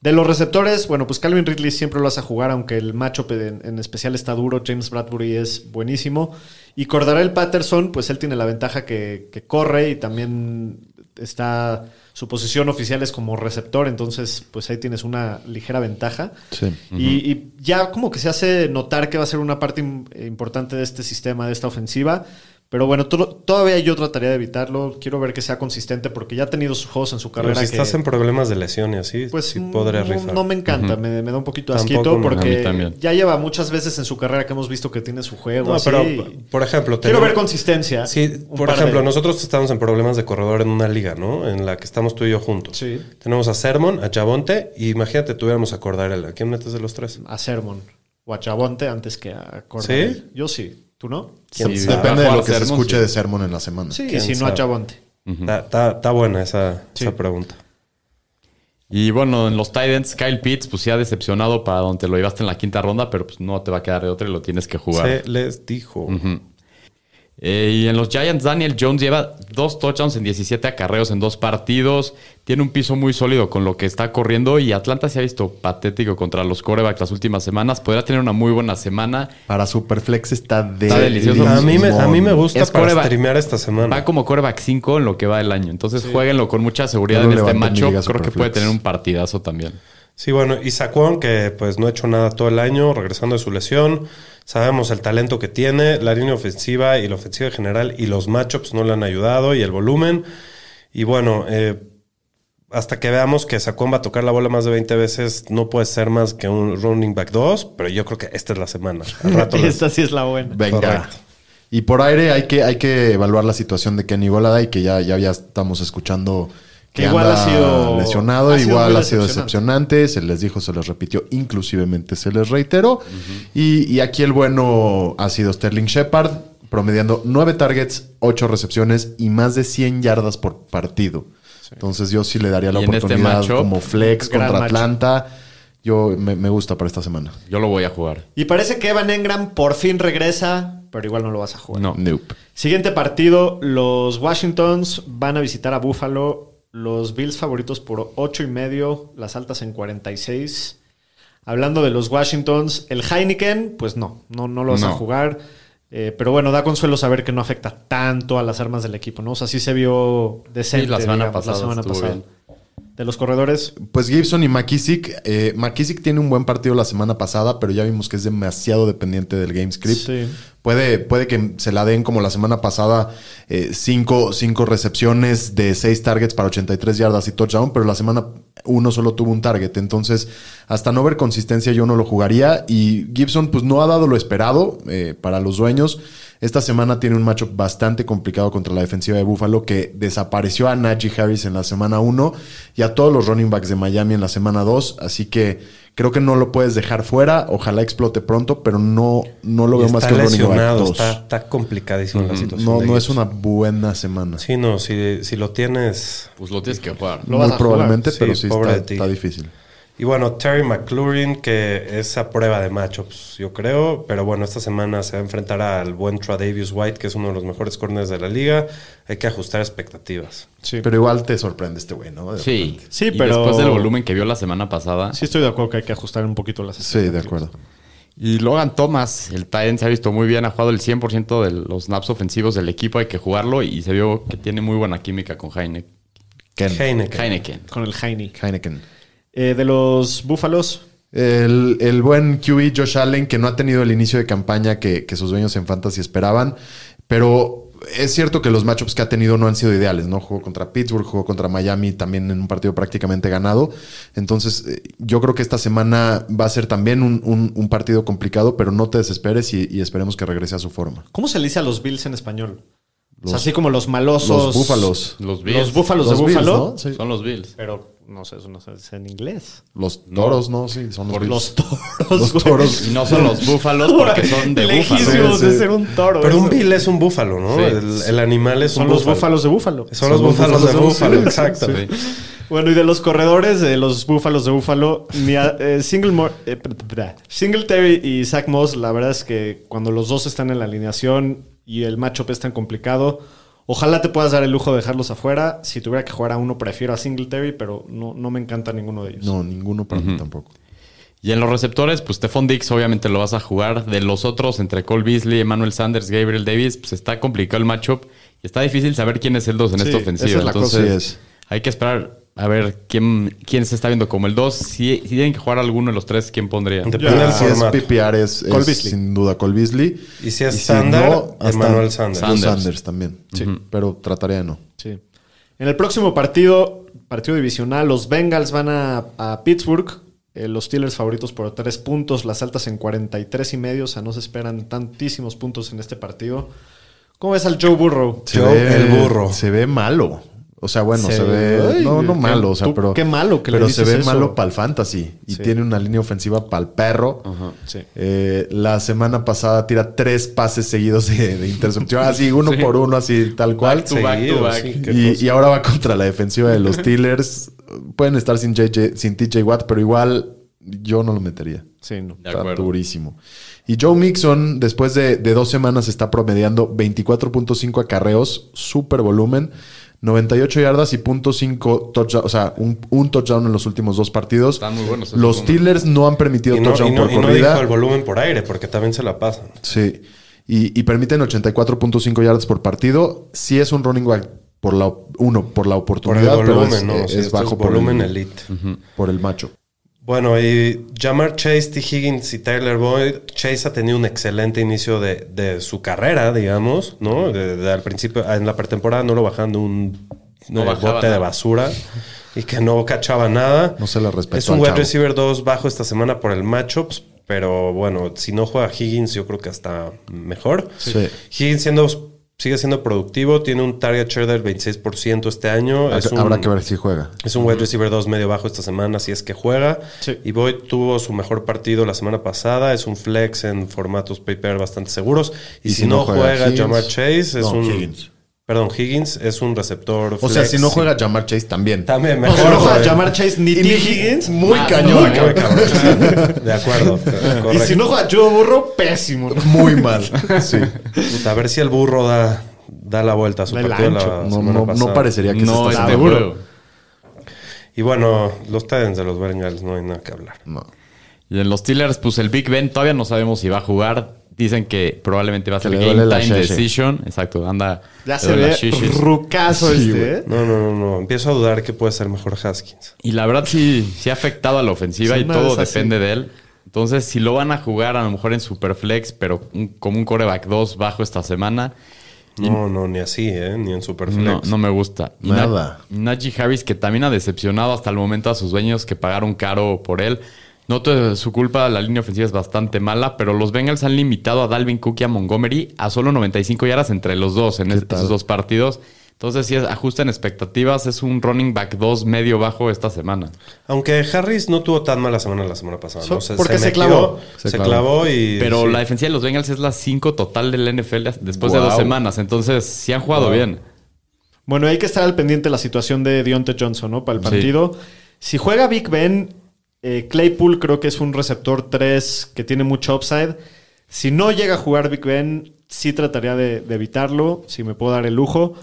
A: De los receptores, bueno, pues Calvin Ridley siempre lo vas a jugar, aunque el matchup en, en especial está duro. James Bradbury es buenísimo. Y Cordarel Patterson, pues él tiene la ventaja que, que corre y también está. Su posición oficial es como receptor, entonces, pues ahí tienes una ligera ventaja.
B: Sí.
A: y, y ya como que se hace notar que va a ser una parte im- importante de este sistema, de esta ofensiva. Pero bueno, to- todavía yo trataría de evitarlo. Quiero ver que sea consistente porque ya ha tenido sus juegos en su
D: Pero
A: carrera.
D: si
A: que-
D: estás en problemas de lesión y así,
A: pues
D: sí podría
A: no,
D: rifar.
A: no me encanta, me, me da un poquito
D: Tampoco
A: asquito
D: me-
A: porque ya lleva muchas veces en su carrera que hemos visto que tiene su juego.
D: No,
A: así,
D: pero,
A: y
D: por ejemplo,
A: quiero ver consistencia.
D: Sí, por ejemplo,
A: de-
D: nosotros estamos en problemas de corredor en una liga, ¿no? En la que estamos tú y yo juntos.
A: Sí.
D: Tenemos a Sermon, a Chabonte, y imagínate, tuviéramos a Cordarel. ¿A quién metes de los tres?
A: a Sermon o a Chabonte antes que a Cordero.
D: ¿Sí?
A: Yo sí. ¿Tú no?
B: Depende de lo que se
C: Sermon,
B: escuche
C: sí.
B: de Sermon en la semana.
A: Sí,
D: ¿Quién
A: si no a
D: sabe?
A: Chabonte.
D: Está, está- buena esa,
A: Sí.
D: esa pregunta.
C: Y bueno, en los Titans, Kyle Pitts, pues sí ha decepcionado para donde lo llevaste en la quinta ronda, pero pues no te va a quedar de otra y lo tienes que jugar.
D: Se les dijo.
C: Eh, y en los Giants, Daniel Jones lleva dos touchdowns en 17 acarreos en dos partidos. Tiene un piso muy sólido con lo que está corriendo. Y Atlanta se ha visto patético contra los corebacks las últimas semanas. Podría tener una muy buena semana.
B: Para Superflex está, de
C: Está delicioso.
D: A mí, me, a mí me gusta
C: Es
D: para
C: coreback.
D: streamear esta semana.
C: Va como coreback 5 en lo que va el año. Entonces jueguenlo con mucha seguridad
B: No
C: en este
B: diga
C: Creo que puede tener un partidazo también.
D: Sí, bueno, y Saquon, que pues no ha hecho nada todo el año, regresando de su lesión. Sabemos el talento que tiene, la línea ofensiva y la ofensiva en general, y los matchups no le han ayudado, y el volumen. Y bueno, eh, hasta que veamos que Saquon va a tocar la bola más de 20 veces, no puede ser más que un running back 2, pero yo creo que esta es la semana. Al rato les-
A: Esta sí es la buena.
B: Venga.
D: Correcto.
B: Y por aire hay que, hay que evaluar la situación de Kenny Golada y que ya, ya, ya estamos escuchando que
A: igual
B: anda
A: ha sido-
B: lesionado,
A: ha sido
B: igual ha sido
A: decepcionante.
B: decepcionante, se les dijo, se les repitió, inclusivemente se les reiteró. y, y aquí el bueno ha sido Sterling Shepard, promediando 9 targets, 8 recepciones y más de 100 yardas por partido. Entonces yo sí le daría la
C: este
B: oportunidad como flex contra. Atlanta. Yo me, me gusta para esta semana.
C: Yo lo voy a jugar.
A: Y parece que Evan Engram por fin regresa, pero igual no lo vas a jugar.
C: No.
B: Nope.
A: Siguiente partido, los Washingtons van a visitar a Buffalo. Los Bills favoritos por 8 y medio, las altas en 46. Hablando de los Washingtons, el Heineken, pues no, no, no lo vas a jugar. Eh, pero bueno, da consuelo saber que no afecta tanto a las armas del equipo, ¿no? O sea, sí se vio decente
C: Sí, la semana
A: digamos,
C: pasada
A: la semana pasada. De los corredores,
B: Pues Gibson y McKissick. eh, McKissick tiene un buen partido la semana pasada, pero ya vimos que es demasiado dependiente del game script.
A: Sí.
B: Puede, puede que se la den como la semana pasada, eh, cinco, cinco recepciones de seis targets para 83 yardas y touchdown, pero la semana uno solo tuvo un target. Entonces, hasta no ver consistencia, yo no lo jugaría. Y Gibson, pues no ha dado lo esperado eh, para los dueños. Esta semana tiene un matchup bastante complicado contra la defensiva de Buffalo que desapareció a Najee Harris en la semana 1 y a todos los running backs de Miami en la semana 2. Así que creo que no lo puedes dejar fuera. Ojalá explote pronto, pero no, no lo veo más
D: está
B: que un running back
D: lesionado,
B: 2.
D: está, está complicadísima la situación.
B: No, no es una buena semana.
D: Sí, no, si, si lo tienes.
C: Pues lo tienes que jugar.
A: Lo
B: Muy
A: vas a
B: probablemente,
D: jugar.
B: pero
D: Sí,
B: sí
D: pobre
B: está,
D: de ti.
B: está difícil.
D: Y bueno, Terry McLaurin, que es a prueba de matchups, yo creo. Pero bueno, esta semana se va a enfrentar al buen Tradavius White, que es uno de los mejores corners de la liga. Hay que ajustar expectativas.
A: sí.
B: Pero igual te sorprende este güey, ¿no? De
C: Sí.
B: repente.
A: Sí,
C: Y
A: pero-
C: después del volumen que vio la semana pasada.
A: sí estoy de acuerdo que hay que ajustar un poquito las
B: Sí, de acuerdo.
C: Y Logan Thomas, el Titan se ha visto muy bien, ha jugado el 100% de los snaps ofensivos del equipo, hay que jugarlo y se vio que tiene muy buena química con Heine-
B: Ken.
D: Heineken.
C: Heineken.
A: con el Heine.
B: Heineken.
A: Eh, de los Búfalos,
B: El, el buen QB Josh Allen, que no ha tenido el inicio de campaña que, que sus dueños en Fantasy esperaban, pero es cierto que los matchups que ha tenido no han sido ideales, ¿no? Jugó contra Pittsburgh, jugó contra Miami también en un partido prácticamente ganado. Entonces, eh, yo creo que esta semana va a ser también un, un- un partido complicado, pero no te desesperes y, y esperemos que regrese a su forma.
A: ¿cómo se le dice a los Bills en español? O sea,
B: Los-
A: así como los malosos.
B: Los Búfalos.
C: Los Bills.
A: Los Búfalos
B: Los
A: de
B: Bills,
A: Búfalo.
B: ¿no? Sí.
C: Son los Bills.
A: Pero no sé, eso no se dice en inglés.
B: Los toros, ¿no? Sí, son los.
A: Los toros.
B: Los
A: güey.
B: toros.
C: Y no son los búfalos porque son de búfalo.
A: Lejísimos
B: Sí,
A: de ser un toro.
D: Pero un bill es un búfalo, ¿no?
C: Sí.
D: El, el animal es
A: Son
D: un
A: los
D: búfalo.
A: búfalos de búfalo.
D: Son los búfalos de búfalo, exacto.
C: Sí.
A: Bueno, y de los corredores de los búfalos de búfalo, ni a- eh, Singlemore- eh, Singletary y Zach Moss, la verdad es que cuando los dos están en la alineación y el matchup es tan complicado, Ojalá te puedas dar el lujo de dejarlos afuera. Si tuviera que jugar a uno, prefiero a Singletary, pero no, no me encanta ninguno de ellos.
B: No, ninguno para mí tampoco.
C: Y en los receptores, pues Stephon Dix obviamente lo vas a jugar. De los otros, entre Cole Beasley, Emmanuel Sanders, Gabriel Davis, pues está complicado el matchup. Y está difícil saber quién es el 2 en
A: Sí,
C: esta
A: esa
C: ofensiva.
A: es la
C: Entonces,
B: cosa. Sí es.
C: hay que esperar a ver quién, quién se está viendo como el 2. Si, si tienen que jugar alguno de los tres, ¿quién pondría?
D: Depende del
B: si es. PPR sin duda Cole Beasley.
D: Y si es Sander,
B: hasta
D: Emmanuel Sanders.
C: Sanders.
B: Sanders también. Sí. Pero trataría de no.
A: Sí. En el próximo partido, partido divisional, los Bengals van a, a Pittsburgh. Eh, los Steelers favoritos por tres puntos, las altas en 43 y medio. O sea, no se esperan tantísimos puntos en este partido. ¿Cómo ves al Joe Burrow?
B: Se
D: Joe
B: ve,
D: el burro.
B: Se ve malo. O sea, bueno, se,
A: Se-
B: ve.
A: Ay,
B: no, no malo, o sea,
A: tú-
B: pero.
A: qué malo que le
B: Pero se ve
A: eso.
B: malo para el fantasy. Y
A: Sí.
B: tiene una línea ofensiva para el perro.
A: Sí.
B: Eh, la semana pasada tira tres pases seguidos de, de intercepción. Así, uno por uno, así, tal cual.
C: Back to back to
D: Seguido,
C: back.
D: sí, qué
B: Y, ahora va contra la defensiva de los Steelers. Pueden estar sin, JJ, sin TJ Watt, pero igual yo no lo metería.
A: Sí, no.
C: De
B: Está durísimo. Y Joe Mixon, después de, de dos semanas, está promediando 24.5 acarreos, super volumen, 98 yardas y .5 touchdown, o sea, un, un touchdown en los últimos dos partidos.
C: Están muy buenos
B: Los. Steelers no han permitido
D: Y no,
B: touchdown
D: y no-
B: por
D: y no
B: corrida.
D: dijo el volumen por aire, porque también se la pasan.
B: Sí. Y, y permiten 84.5 yardas por partido. Sí es un running back por la uno por la
D: Por el
B: oportunidad, pero
D: volumen,
B: es,
D: ¿no? Sí,
B: es
D: esto
B: bajo
D: es
B: por
D: volumen
B: el,
D: elite.
B: por el macho.
D: Bueno, y Jamar Chase, T. Higgins y Tyler Boyd. Chase ha tenido un excelente inicio de, de su carrera, digamos, ¿no? De- de al principio, en la pretemporada no lo bajan de un
C: No
D: eh,
C: bajaba
D: bote de basura y que no cachaba nada.
B: No se le respetó
D: Es un wide receiver 2 bajo esta semana por el matchups, pero bueno, si no juega Higgins, yo creo que hasta mejor.
B: Sí.
D: Higgins siendo, sigue siendo productivo, tiene un target share del 26% este año. Es un-
B: Habrá que ver si juega.
D: es un wide receiver 2 medio bajo esta semana, si es que juega.
A: Sí.
D: Y Boyd tuvo su mejor partido la semana pasada. Es un flex en formatos paper bastante seguros. Y, si, no, juega,
B: Higgins-
D: Jamar Chase, es
B: No,
D: un.
B: Higgins.
D: Perdón, Higgins es un receptor.
B: O sea, si no juega Jamar Chase también.
D: También mejor.
A: si no juega. Jamar Chase ni T. Higgins.
B: Muy
A: más,
B: cañón.
A: muy
D: Muy
A: cabrón.
D: cabrón. De acuerdo.
A: Y si no juega Joe Burrow, pésimo.
B: Muy mal. Sí.
D: Puta, a ver si el burro da, da la vuelta a su partido la.
B: No, no,
D: pasada.
B: no parecería que
C: No,
B: se está
C: este
B: seguro.
C: juego.
D: Y bueno, los Titans de los Bengals no hay nada que hablar.
B: No.
C: Y en los Steelers, pues el Big Ben todavía no sabemos si va a jugar. Dicen que probablemente va a ser Game Time. Decision. Exacto, anda.
A: Ya se ve rucazo
B: Sí,
A: este. ¿eh?
D: No, no, no, no. Empiezo a dudar que puede ser mejor Haskins.
C: Y la verdad sí, sí ha afectado a la ofensiva
A: Sí,
C: y todo
A: así.
C: depende de él. Entonces, si lo van a jugar a lo mejor en Superflex, pero un- como un coreback 2 bajo esta semana,
D: No, no, ni así, ¿eh? Ni en Superflex.
C: no, no me gusta.
B: Nada.
C: Na- Najee Harris, que también ha decepcionado hasta el momento a sus dueños que pagaron caro por él. No es su culpa, la línea ofensiva es bastante mala, pero los Bengals han limitado a Dalvin Cook y a Montgomery a solo 95 yardas entre los dos en es-
B: tal?
C: esos dos partidos. Entonces, si es- ajustan expectativas, es un running back 2 medio bajo esta semana.
D: Aunque Harris no tuvo tan mala semana la semana pasada, ¿no?
A: Porque se clavó.
D: Se,
B: Se
D: clavó y.
C: Pero
D: sí.
C: la defensiva de los Bengals es la 5 total del NFL después de dos semanas. Entonces, sí han jugado
D: Wow.
C: bien.
A: Bueno, hay que estar al pendiente de la situación de Deontay Johnson, ¿no? Para el
C: Sí.
A: partido. Si juega Big Ben, eh, Claypool creo que es un receptor 3 que tiene mucho upside. Si no llega a jugar Big Ben, sí trataría de, de evitarlo, si me puedo dar el lujo.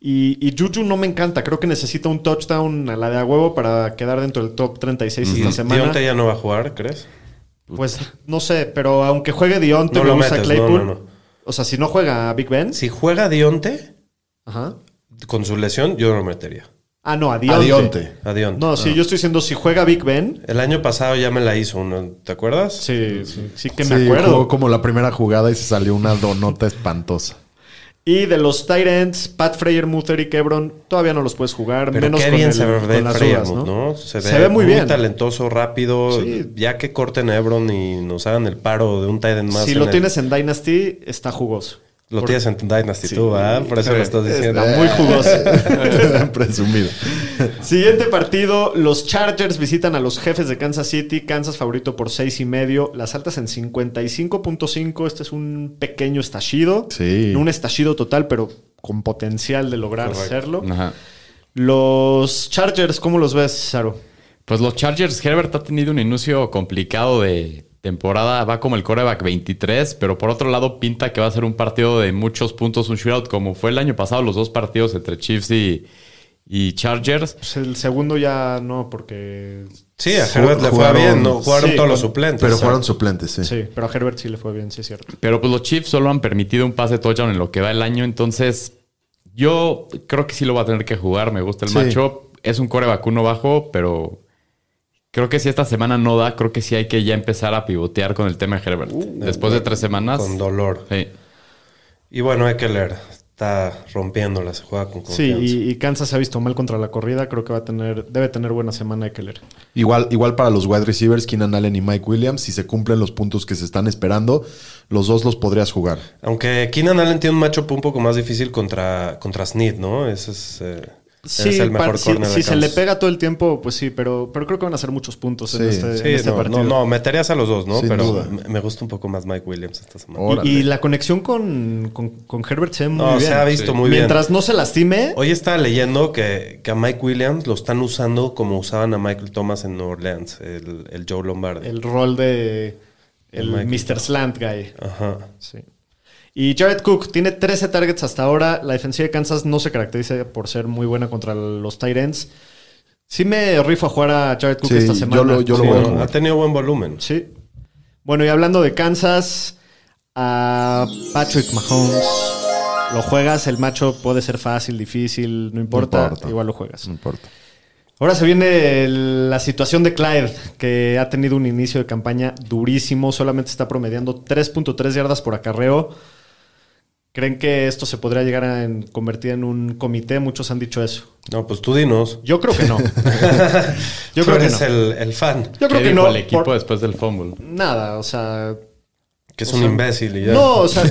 A: Y, y Juju no me encanta. Creo que necesita un touchdown a la de a huevo para quedar dentro del top 36
D: Y
A: esta semana.
D: Deontay ya no va a jugar, ¿crees?
A: Pues no sé, pero aunque juegue Deontay,
D: No lo metes,
A: Claypool.
D: no, no, no.
A: O sea, si no juega Big Ben.
D: Si juega Dionte
A: Ajá.
D: con su lesión, yo no lo metería.
A: Ah, no, a
B: A
A: Deontay.
B: Dionte.
D: A Dionte.
A: No, sí, yo estoy diciendo si juega Big Ben.
D: El año pasado ya me la hizo uno, ¿te acuerdas?
A: Sí, sí, sí que
B: Sí,
A: me acuerdo.
B: jugó como la primera jugada y se salió una donota espantosa.
A: Y de los tight ends, Pat Freyermuth, Eric Ebron, todavía no los puedes jugar.
D: Pero
A: menos
D: qué
A: con
D: bien
A: el-
D: se ve
A: con las dudas,
D: ¿no? Se,
A: Se ve muy bien.
D: talentoso, rápido.
A: Sí.
D: Ya que corten a Ebron y nos hagan el paro de un tight end más.
A: Si lo
D: el-
A: tienes en Dynasty, está jugoso.
D: Lo
A: Por-
D: tienes en Dynasty
A: Sí.
D: tú, ¿verdad? Por eso lo estás diciendo.
A: Está muy jugoso.
B: Presumido.
A: Siguiente partido, los Chargers visitan a los jefes de Kansas City. Kansas favorito por seis y medio. Las altas en 55.5. Este es un pequeño estallido.
B: Sí.
A: No un estallido total, pero con potencial de lograr
D: Correcto.
A: hacerlo.
C: Ajá.
A: Los Chargers, ¿cómo los ves, Saro?
C: Pues los Chargers, Herbert ha tenido un inicio complicado de temporada va como el coreback 23, pero por otro lado pinta que va a ser un partido de muchos puntos, un shootout, como fue el año pasado, los dos partidos entre Chiefs y, y Chargers.
A: Pues el segundo ya no, porque.
D: Sí, a Herbert le fue
B: Jugaron-
D: bien, ¿no? Jugaron
A: sí,
D: todos los suplentes.
B: Pero
D: O sea,
B: fueron suplentes, sí.
A: Sí, pero a Herbert sí le fue bien, sí es cierto.
C: Pero pues los Chiefs solo han permitido un pase touchdown en lo que va el año, entonces yo creo que sí lo va a tener que jugar, me gusta el
B: Sí.
C: matchup. Es un coreback uno bajo, pero creo que si esta semana no da, creo que sí hay que ya empezar a pivotear con el tema de Herbert. Después de tres semanas.
D: Con dolor.
C: sí.
D: Y bueno, Eckler está rompiéndola, se juega con
A: Sí,
D: confianza.
A: y, y Kansas se ha visto mal contra la corrida. Creo que va a tener, debe tener buena semana Eckler.
B: Igual, igual para los wide receivers, Keenan Allen y Mike Williams, si se cumplen los puntos que se están esperando, los dos los podrías jugar.
D: Aunque Keenan Allen tiene un matchup un poco más difícil contra, contra Snead, ¿no? Ese es, eh,
A: Sí,
D: es el mejor
A: par- si,
D: corner
A: si se le pega todo el tiempo, pues sí, pero, pero creo que van a ser muchos puntos en este,
D: Sí,
A: en este
D: no,
A: partido.
D: no, no, meterías a los dos, ¿no?
B: Sin
D: Pero
B: duda.
D: me- gusta un poco más Mike Williams esta semana.
A: Y, y la conexión con, con, con Herbert se ve muy
D: No,
A: bien.
D: se ha visto muy
A: Mientras
D: bien.
A: no se lastime,
D: Hoy estaba leyendo que, que a Mike Williams lo están usando como usaban a Michael Thomas en New Orleans, el, el Joe Lombardi.
A: el rol de el
D: Michael
A: Mr. Slant Guy.
D: Ajá.
A: Sí. Y Jared Cook tiene 13 targets hasta ahora. La defensiva de Kansas no se caracteriza por ser muy buena contra los Tyrants. Sí me rifo a jugar a Jared Cook
B: Sí,
A: esta
B: yo
A: semana.
B: lo- yo lo voy a jugar.
D: ha tenido buen volumen.
A: Sí. Bueno, y hablando de Kansas, a Patrick Mahomes. Lo juegas, el macho puede ser fácil, difícil, no importa,
B: importa.
A: igual lo juegas.
B: No importa.
A: Ahora se viene el- la situación de Clyde, que ha tenido un inicio de campaña durísimo, solamente está promediando 3.3 yardas por acarreo. ¿Creen que esto se podría llegar a en- convertir en un comité? Muchos han dicho eso.
D: No, pues tú dinos.
A: Yo creo que no. Yo
D: tú
A: creo que
D: eres
A: no.
D: el, el fan,
A: Yo creo
C: ¿Qué
A: que
C: dijo
A: no.
C: el equipo
A: por-
C: después del fumble?
A: Nada, o sea,
D: que es
A: O
D: un
A: sea,
D: imbécil y ya.
A: No, o sea,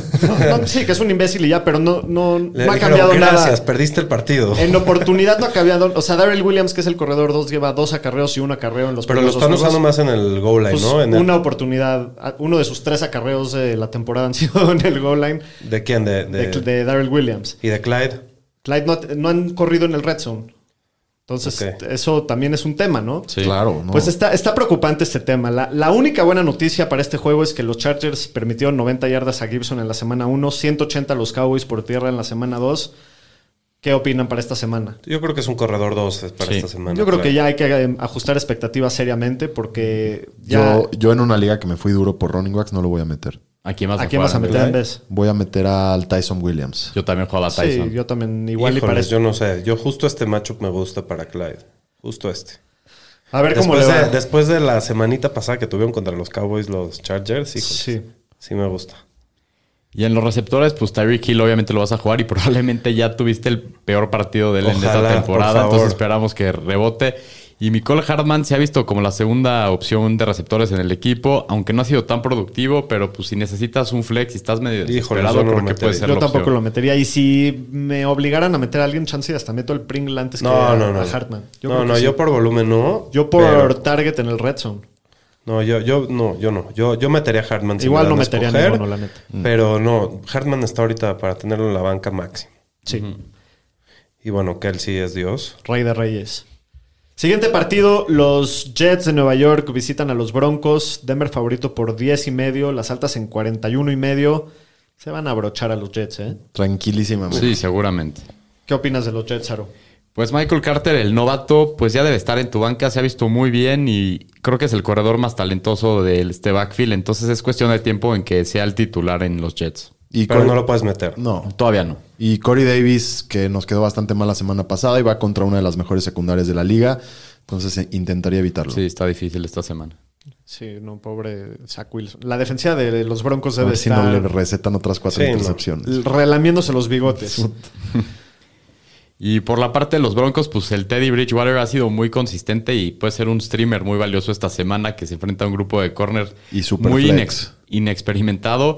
A: no, no, sí, que es un imbécil y ya, pero no, no,
D: Le
A: no ha cambiado
D: gracias,
A: nada.
D: perdiste el partido.
A: En oportunidad no ha cambiado. O sea, Darrell Williams, que es el corredor 2, lleva dos acarreos y un acarreo en los
D: Pero lo
A: dos
D: están usando más en el goal line,
A: Pues,
D: ¿no? En el-
A: una oportunidad. Uno de sus tres acarreos de la temporada han sido en el goal line
D: ¿De quién? De,
A: de,
D: de-
A: de Darrell Williams.
D: ¿Y de Clyde?
A: Clyde no, no han corrido en el red zone. Entonces, eso también es un tema, ¿no?
C: Sí.
B: Claro, ¿no?
A: Pues está, está preocupante este tema. La, la única buena noticia para este juego es que los Chargers permitieron 90 yardas a Gibson en la semana 1, 180 a los Cowboys por tierra en la semana 2. ¿Qué opinan para esta semana?
D: Yo creo que es un corredor 2 para
C: Sí.
D: esta semana.
A: Yo creo que ya hay que eh, ajustar expectativas seriamente porque ya...
B: Yo, yo en una liga que me fui duro por running backs no lo voy a meter.
C: ¿A quién vas a,
A: ¿A quién vas a
C: jugar?
A: meter en.
B: Voy a meter al Tyson Williams.
C: Yo también juego a
A: Sí,
C: Tyson.
A: yo también igual y esto.
D: yo no sé. Yo justo este matchup me gusta para Clyde. Justo este.
A: A ver cómo
D: Después
A: le va.
D: de, después de la semanita pasada que tuvieron contra los Cowboys los Chargers, híjoles,
A: Sí.
D: sí. me gusta.
C: Y en los receptores, pues Tyreek Hill obviamente lo vas a jugar y probablemente ya tuviste el peor partido de él en esta
D: por
C: temporada. Entonces esperamos que rebote. Y Nicole Hartman se ha visto como la segunda opción de receptores en el equipo, aunque no ha sido tan productivo, pero pues si necesitas un flex y estás medio
D: Híjole,
C: desesperado,
D: lo
C: creo que puede ser
A: Yo
C: la
A: tampoco
C: opción.
A: lo metería. Y si me obligaran a meter a alguien, chance y hasta meto el Pringle antes que
D: No,
A: a,
D: no, no.
A: a Hartman. Yo
D: no, no,
A: sí.
D: yo por volumen no.
A: Yo por
D: pero-
A: target en el red zone.
D: no, yo, yo no, yo no. Yo, yo metería a Hartman. si
A: Igual
D: me
A: no metería a
D: escoger,
A: ninguno, la neta.
D: Pero no, Hartman está ahorita para tenerlo en la banca máximo.
A: Sí.
D: Y bueno, Kelsey es Dios.
A: Rey de Reyes. Siguiente partido, los Jets de Nueva York visitan a los Broncos. Denver favorito por 10 y medio, las altas en 41 y medio. Se van a abrochar a los Jets, ¿eh?
B: Tranquilísimamente.
C: Sí, seguramente.
A: ¿Qué opinas de los Jets, Aro?
C: Pues Michael Carter, el novato, pues ya debe estar en tu banca, se ha visto muy bien y creo que es el corredor más talentoso de este backfield, entonces es cuestión de tiempo en que sea el titular en los Jets.
B: Y
D: Pero no lo puedes meter.
B: No.
C: Todavía no.
B: Y Corey Davis, que nos quedó bastante mal la semana pasada y va contra una de las mejores secundarias de la liga. Entonces eh, intentaría evitarlo.
C: Sí, está difícil esta semana.
A: Sí, no, pobre Zach Wilson. La defensiva de los Broncos debe
B: si
A: estar
B: no le recetan otras cuatro
D: Sí, no.
B: intercepciones.
A: relamiéndose los bigotes.
C: Y por la parte de los Broncos, pues el Teddy Bridgewater ha sido muy consistente y puede ser un streamer muy valioso esta semana que se enfrenta a un grupo de corners
B: Y super
C: muy inex- inexperimentado.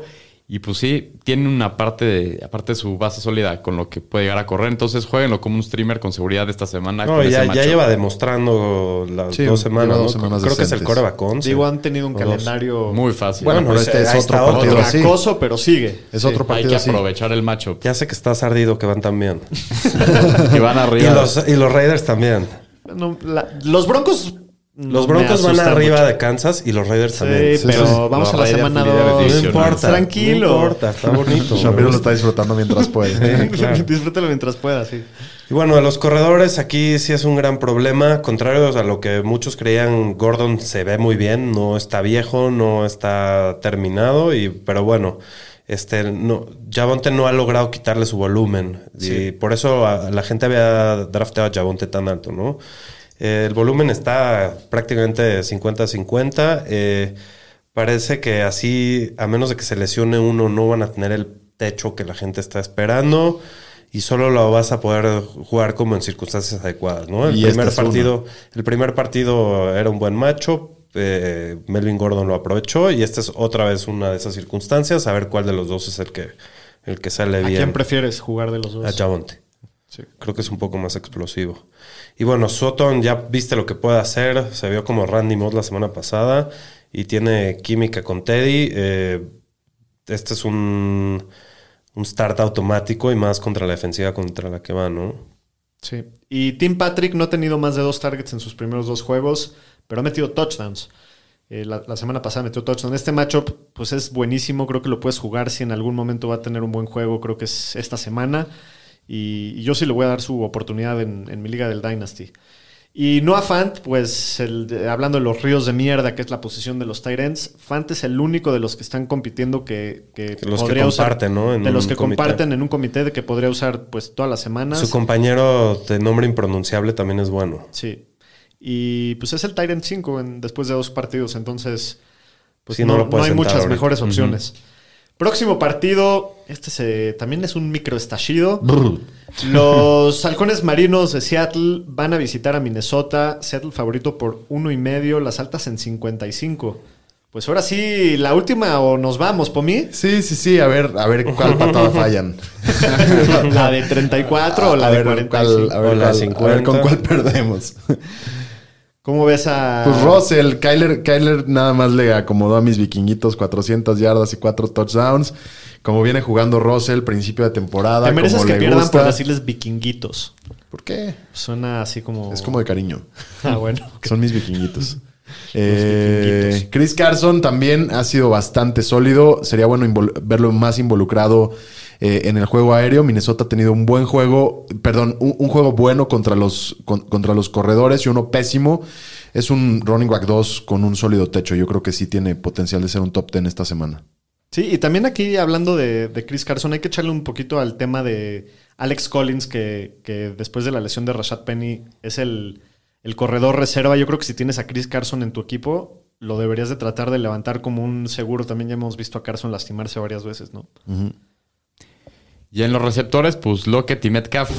C: Y pues sí, tiene una parte de, aparte de su base sólida con lo que puede llegar a correr. Entonces jueguenlo como un streamer con seguridad esta semana.
D: No, ya, ya lleva demostrando las
B: Sí,
D: dos semanas. ¿no?
B: dos semanas
D: Creo que es el coreback 11.
A: Digo, han tenido un
D: dos.
A: calendario
C: Muy fácil.
B: Bueno, pero
D: pues,
B: este es otro
D: otro.
B: partido así.
A: acoso, pero sigue.
B: Es
A: Sí.
B: otro
C: Hay
B: partido
C: que
B: así.
C: aprovechar el matchup.
D: Ya sé que estás ardido que van tan bien.
C: que van
D: y,
C: arriba.
D: los, y los Raiders también.
A: No, la- los Broncos
D: Los
A: me
D: Broncos van arriba
A: mucho.
D: de Kansas y los Raiders
A: Sí,
D: también.
B: Sí,
A: pero
B: sí.
A: vamos
C: Los
A: a la
C: Raiders
A: semana
C: líderes
A: 2.
D: No importa.
A: Tranquilo.
D: No importa, está bonito.
B: Shapiro lo está disfrutando mientras puede.
D: Sí, claro.
A: Disfrútalo mientras pueda, sí.
D: Y bueno, de los corredores aquí sí es un gran problema. Contrario a lo que muchos creían, Gordon se ve muy bien, no está viejo, no está terminado, y, pero bueno, este, no, Javonte no ha logrado quitarle su volumen. Y por eso a- la gente había drafteado a Javonte tan alto, ¿no? Eh, el volumen está prácticamente 50-50. eh, parece que así, a menos de que se lesione uno, no van a tener el techo que la gente está esperando y solo lo vas a poder jugar como en circunstancias adecuadas, ¿no? El
B: Y este
D: primer
B: uno.
D: partido, el primer partido era un buen macho. eh, Melvin Gordon lo aprovechó y esta es otra vez una de esas circunstancias. A ver cuál de los dos es el que, el que sale
A: ¿A
D: bien.
A: quién prefieres jugar de los dos?
D: A Javonte. Creo que es un poco más explosivo. Y bueno, Sutton ya viste lo que puede hacer. Se vio como Randy Moss la semana pasada y tiene química con Teddy. Eh, este es un, un start automático y más contra la defensiva contra la que va, ¿no?
A: Sí. Y Tim Patrick no ha tenido más de dos targets en sus primeros dos juegos, pero ha metido touchdowns. Eh, la, la semana pasada metió touchdown. Este matchup, pues es buenísimo. Creo que lo puedes jugar si en algún momento va a tener un buen juego. Creo que es esta semana. Y, y yo sí le voy a dar su oportunidad en, en mi liga del Dynasty. Y Noah Fant, pues el hablando de los ríos de mierda, que es la posición de los Tyrants, Fant es el único de los que están compitiendo que, que
D: Que los que
A: podría usar-
D: comparten, ¿no? En
A: de los que
D: comité.
A: comparten en un comité de que podría usar pues todas las semanas.
D: Su compañero de nombre impronunciable también es bueno.
A: Sí. Y pues es el Tyrant 5 en- después de dos partidos, entonces pues
D: Sí,
A: no,
D: no lo
A: no
D: puedes
A: hay muchas
D: ahorita.
A: mejores opciones. Próximo partido, este se, también es un microestallido. Los halcones marinos de Seattle van a visitar a Minnesota. Seattle favorito por uno y medio, las altas en 55. Pues ahora sí, la última o nos vamos, Pomi.
B: Sí, sí, sí. A ver, a ver cuál patada fallan.
A: la de 34 o la
B: a
A: de
B: ver,
A: 45.
B: cuál- a ver,
D: O la
B: cuál-
D: 50.
B: a ver con cuál perdemos.
A: ¿Cómo ves a
B: Pues Russell, Kyler, Kyler nada más le acomodó a mis vikinguitos 400 yardas y 4 touchdowns. Como viene jugando Russell, principio de temporada.
A: Te mereces
B: como
A: que
B: le
A: pierdan
B: gusta.
A: por decirles vikinguitos.
B: ¿Por qué?
A: Suena así como.
B: Es como de cariño.
A: Ah, bueno.
B: Son mis vikinguitos. Eh, Chris Carson también ha sido bastante sólido. Sería bueno verlo más involucrado eh, en el juego aéreo. Minnesota ha tenido un buen juego, perdón, un, un juego bueno contra los, con- contra los corredores y uno pésimo. Es un running back 2 con un sólido techo. Yo creo que sí tiene potencial de ser un top 10 esta semana.
A: Sí, y también aquí hablando de, de Chris Carson, hay que echarle un poquito al tema de Alex Collins, que, que después de la lesión de Rashad Penny es el, el corredor reserva. Yo creo que si tienes a Chris Carson en tu equipo, lo deberías de tratar de levantar como un seguro. También ya hemos visto a Carson lastimarse varias veces, ¿no?
C: Y en los receptores, pues Lockett y Metcalf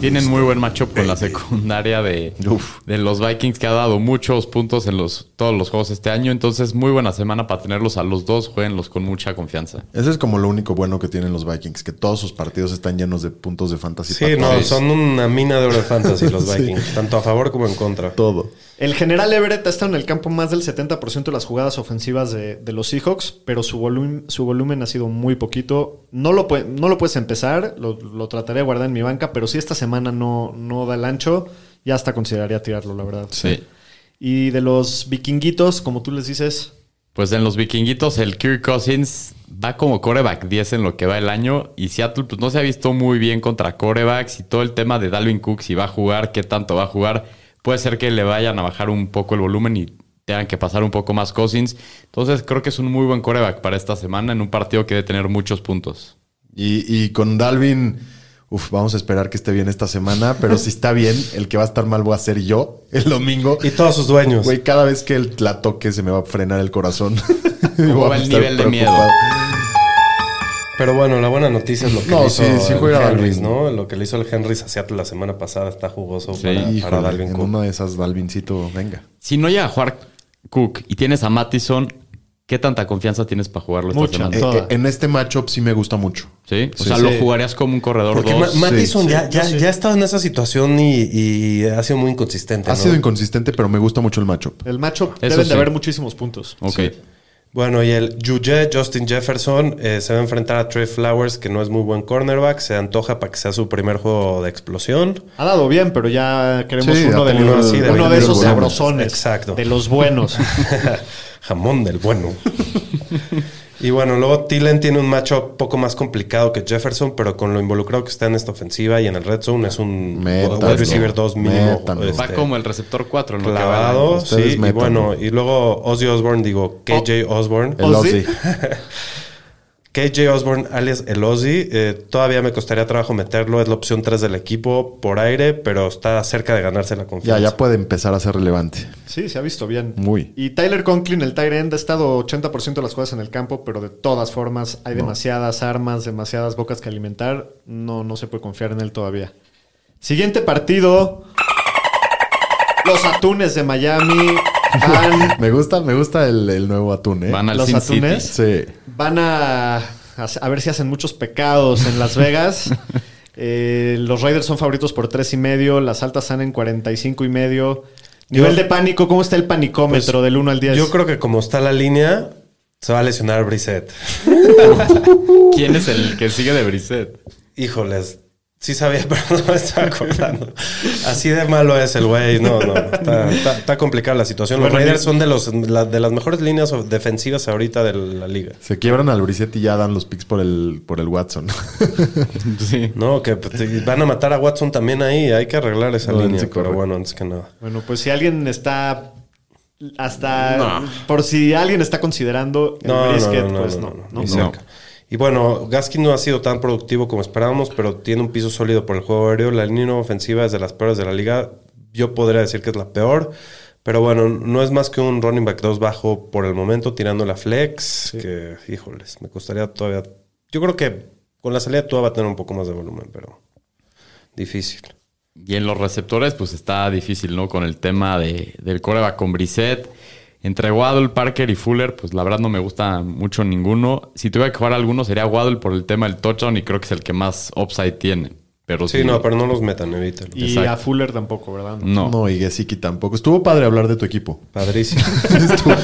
C: tienen muy buen matchup con la secundaria de,
B: Uf.
C: de los Vikings, que ha dado muchos puntos en los, todos los juegos este año. Entonces, muy buena semana para tenerlos a los dos. Jueguenlos con mucha confianza.
B: Ese es como lo único bueno que tienen los Vikings, que todos sus partidos están llenos de puntos de fantasy.
D: Sí, no,
B: todos.
D: son una mina de oro de fantasy los
B: Sí.
D: Vikings, tanto a favor como en contra.
B: todo.
A: El general Everett ha estado en el campo más del 70% de las jugadas ofensivas de, de los Seahawks, pero su, volum- su volumen ha sido muy poquito. No lo, pue- no lo puedes empezar, lo, lo trataré de guardar en mi banca, pero si esta semana no, no da el ancho, ya hasta consideraría tirarlo, la verdad.
C: Sí.
A: Y de los vikinguitos, como tú les dices,
C: Pues en los vikinguitos, el Kirk Cousins va como coreback 10 en lo que va el año. Y Seattle, pues no se ha visto muy bien contra corebacks. Y todo el tema de Dalvin Cook, si va a jugar, qué tanto va a jugar. Puede ser que le vayan a bajar un poco el volumen y tengan que pasar un poco más Cousins. Entonces creo que es un muy buen coreback para esta semana en un partido que debe tener muchos puntos.
B: Y, y con Dalvin, uf, vamos a esperar que esté bien esta semana, pero si está bien, el que va a estar mal voy a ser yo el domingo.
D: Y todos sus dueños.
B: Güey, cada vez que él la toque se me va a frenar el corazón.
C: ¿Cómo
B: Voy a
C: va el nivel de miedo?
D: Pero bueno, la buena noticia es lo que
B: No,
D: le hizo
B: sí, sí
D: el
B: juega
D: Henrys,
B: Dalvin.
D: ¿no? Lo que le hizo el Henrys a Seattle la semana pasada está jugoso
C: Sí,
D: para, Dalvin
B: en
D: Cook.
B: una de esas, Dalvincito, venga.
C: Si no llega a jugar Cook y tienes a Mattison, ¿qué tanta confianza tienes para jugarlo esta
A: Mucha.
C: semana?
B: Eh, eh, en este matchup sí me gusta mucho.
C: ¿Sí? O
B: Sí,
C: sea,
B: sí.
C: lo jugarías como un corredor
D: Porque Ma-
C: 2.
D: Mattison
B: sí,
D: ya, ya,
A: sí.
D: ya ha estado en esa situación y, y ha sido muy inconsistente.
B: Ha
D: ¿no?
B: sido inconsistente, pero me gusta mucho el matchup.
A: el matchup
C: Eso
A: deben
C: sí.
A: de haber muchísimos puntos.
C: Ok.
D: Sí. Bueno, y el Juju Justin Jefferson eh, se va a enfrentar a Trey Flowers, que no es muy buen cornerback. Se antoja para que sea su primer juego de explosión.
A: Ha dado bien, pero ya queremos
B: Sí,
A: uno, de, los-
D: así de
A: uno de esos sabrosones.
D: Exacto.
A: De los buenos.
D: Jamón del bueno. y bueno, luego Tillen tiene un macho poco más complicado que Jefferson, pero con lo involucrado que está en esta ofensiva y en el red zone es un wide receiver 2 mínimo. Este,
C: Va como el receptor 4 en lo que va del
D: clavado, sí. Y bueno, y luego Ozzy Osbourne, digo, KJ Osbourne.
B: El
A: Ozzy.
D: KJ Osborne, alias el Ozzy, eh, todavía me costaría trabajo meterlo, es la opción 3 del equipo por aire, pero está cerca de ganarse la
B: Ya,
D: confianza.
B: ya puede empezar a ser relevante.
A: Sí, se ha visto bien.
B: Muy.
A: Y Tyler Conklin, el tight end, ha estado 80% de las jugadas en el campo, pero de todas formas hay demasiadas armas, demasiadas bocas que alimentar. No, no se puede confiar en él todavía. Siguiente partido. Los Atunes de Miami van,
B: Me gusta, me gusta el, el nuevo atún, ¿eh?
C: Van al
A: Los
C: Sin
A: Atunes.
C: City.
B: Sí.
A: Van a, a ver si hacen muchos pecados en Las Vegas. Eh, los Raiders son favoritos por tres y medio, las altas están en 45 y medio. Nivel
D: Yo-
A: de pánico, ¿cómo está el panicómetro
D: Pues,
A: del 1 al 10?
D: Yo creo que como está la línea, se va a lesionar Brissett.
C: ¿Quién es el que sigue de Brissett?
D: Híjoles, sí sabía, pero no me estaba acordando. Así de malo es el güey. No, no, está, está- está complicada la situación. Los Raiders son de, los, la- de las mejores líneas defensivas ahorita de la liga.
B: Se quiebran al Brissett y ya dan los picks por el, por el Watson.
C: Sí.
D: No, que pues, van a matar a Watson también ahí. Hay que arreglar esa
B: No,
D: línea.
B: sí,
D: pero bueno, antes que nada.
A: Bueno, pues si alguien está hasta por si alguien está considerando el
D: No, no,
A: brisket,
D: no, no,
A: pues
D: no,
A: no.
D: no,
A: ¿no?
C: No.
D: cerca. Y bueno, Gaskin no ha sido tan productivo como esperábamos, pero tiene un piso sólido por el juego aéreo. La línea ofensiva es de las peores de la liga. Yo podría decir que es la peor. Pero bueno, no es más que un running back 2 bajo por el momento, tirando la flex. Que, híjoles, me costaría todavía. Yo creo que con la salida de Tua va a tener un poco más de volumen, pero difícil.
C: Y en los receptores, pues está difícil, ¿no? Con el tema de, del coreback con Brissett. Entre Waddle, Parker y Fuller, pues la verdad no me gusta mucho ninguno. Si tuviera que jugar alguno, sería Waddle por el tema del touchdown y creo que es el que más upside tiene. Pero
D: Sí,
C: sí,
D: no, pero no los metan, evítalo.
A: Y
C: Exacto.
A: a Fuller tampoco, ¿verdad?
C: No.
B: No, y Gesicki tampoco. Estuvo padre hablar de tu equipo.
D: Padrísimo.
B: Estuvo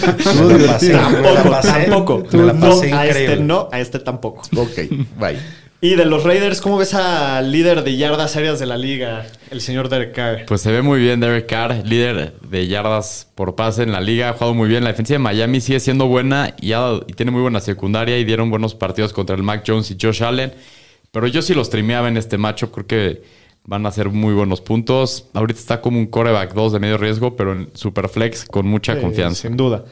D: Me la pasé,
B: divertido.
D: me la pasé,
A: tampoco.
D: me la
A: No,
D: pasé
A: a este
D: increíble.
A: no, a este tampoco.
B: Ok, bye.
A: Y de los Raiders, ¿cómo ves al líder de yardas aéreas de la liga, el señor Derek Carr?
C: Pues se ve muy bien Derek Carr, líder de yardas por pase en la liga, ha jugado muy bien. La defensa de Miami sigue siendo buena y, ha- y tiene muy buena secundaria y dieron buenos partidos contra el Mac Jones y Josh Allen. Pero yo sí los trimeaba en este macho, creo que van a ser muy buenos puntos. Ahorita está como un coreback 2 de medio riesgo, pero en Superflex con mucha confianza.
A: Sin duda.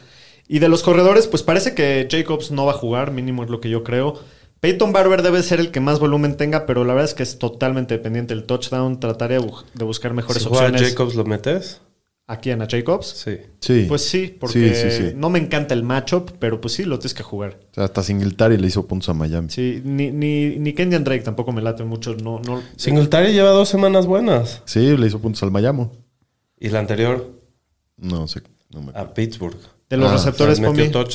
A: Y de los corredores, pues parece que Jacobs no va a jugar, mínimo es lo que yo creo. Peyton Barber debe ser el que más volumen tenga, pero la verdad es que es totalmente dependiente del touchdown. Trataré de bu- de buscar mejores
D: Si
A: opciones.
D: Jacobs, ¿lo metes?
A: ¿A quién? ¿A Jacobs?
D: Sí.
B: Sí.
A: Pues sí, porque
B: Sí, sí, sí.
A: no me encanta el matchup, pero pues sí, lo tienes que jugar.
B: O sea, hasta Singletary le hizo puntos a Miami.
A: Sí, ni, ni, ni Kenyan Drake tampoco me late mucho. No, no,
D: Singletary lleva dos semanas buenas.
B: Sí, le hizo puntos al Miami.
D: Y la anterior
B: No sé. no me acuerdo.
D: a Pittsburgh.
A: de los
B: Ah,
A: receptores,
D: metió
A: Pomi.